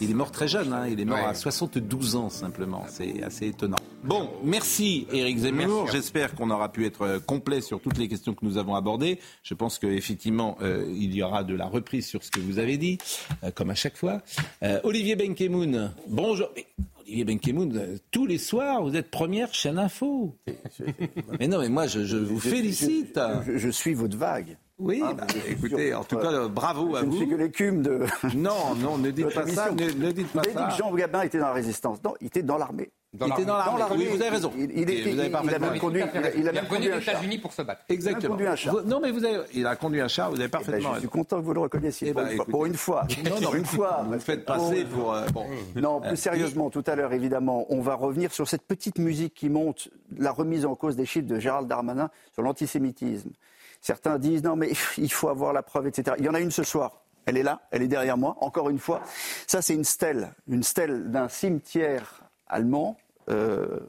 il est mort très jeune, hein, il est mort Ouais. à 72 ans simplement, c'est assez étonnant. Bon, merci Éric Zemmour, j'espère qu'on aura pu être euh, complet sur toutes les questions que nous avons abordées. Je pense qu'effectivement, euh, il y aura de la reprise sur ce que vous avez dit, euh, comme à chaque fois. Olivier Benkemoun, bonjour. Olivier Benkemoun, euh, tous les soirs, vous êtes première chaîne info. Mais non, mais moi, je, je vous félicite. Je, je suis votre vague. Oui, Ah, bah, écoutez, en tout cas, euh, bravo à je ne que vous. l'écume de. Non, non, ne dites pas ça, ne, dites Vous pas avez dit ça. que Jean Gabin était dans la résistance. Non, il était dans l'armée. Il était dans l'armée. Oui, vous avez raison. Il, il était- vous avez il- il parfaitement a même conduit, il a, il a Il conduit char. États-Unis pour se battre. Exactement. conduit un char. Vous- non, mais vous avez, il a conduit un char, vous avez Eh ben, parfaitement je suis content que vous le reconnaissiez. Eh pour, ben, une fois, écoutez. pour une fois. (laughs) Non, non, une fois. Vous me faites passer pour. euh, bon. Non, Euh, plus sérieusement, tout à l'heure, évidemment, on va revenir sur cette petite musique qui monte, la remise en cause des chiffres de Gérald Darmanin sur l'antisémitisme. Certains disent non, mais (laughs) il faut avoir la preuve, etc. Il y en a une ce soir. Elle est là, elle est derrière moi, encore une fois. Ça, c'est une stèle, une stèle d'un cimetière allemand. euh,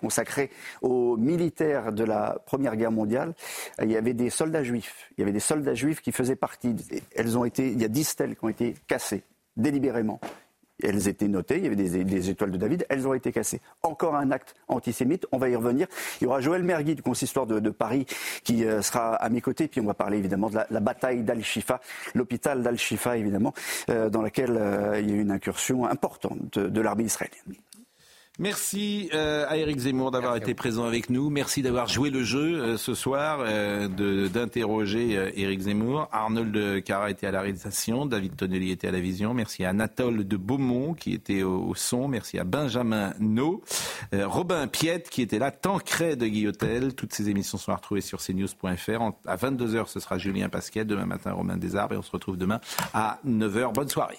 consacré aux militaires de la Première Guerre mondiale, il y avait des soldats juifs. Il y avait des soldats juifs qui faisaient partie. Elles ont été, il y a dix stèles qui ont été cassées délibérément. Elles étaient notées, il y avait des, étoiles de David, elles ont été cassées. Encore un acte antisémite, on va y revenir. Il y aura Joël Mergui du consistoire de, de Paris qui euh, sera à mes côtés, puis on va parler évidemment de la, bataille d'Al-Shifa, l'hôpital d'Al-Shifa évidemment, euh, dans laquelle il y a eu une incursion importante de l'armée israélienne. Merci euh, à Eric Zemmour d'avoir été présent avec nous. Merci d'avoir joué le jeu euh, ce soir, euh, d'interroger euh, Eric Zemmour. Arnold Cara était à la réalisation, David Tonnelly était à la vision. Merci à Anatole de Beaumont qui était au, au son. Merci à Benjamin No, euh, Robin Piette qui était là, Tancred de Guillotel. Toutes ces émissions sont à retrouver sur cnews.fr. En- À 22h, ce sera Julien Pasquet. Demain matin, Romain Desarbes. Et on se retrouve demain à 9h. Bonne soirée.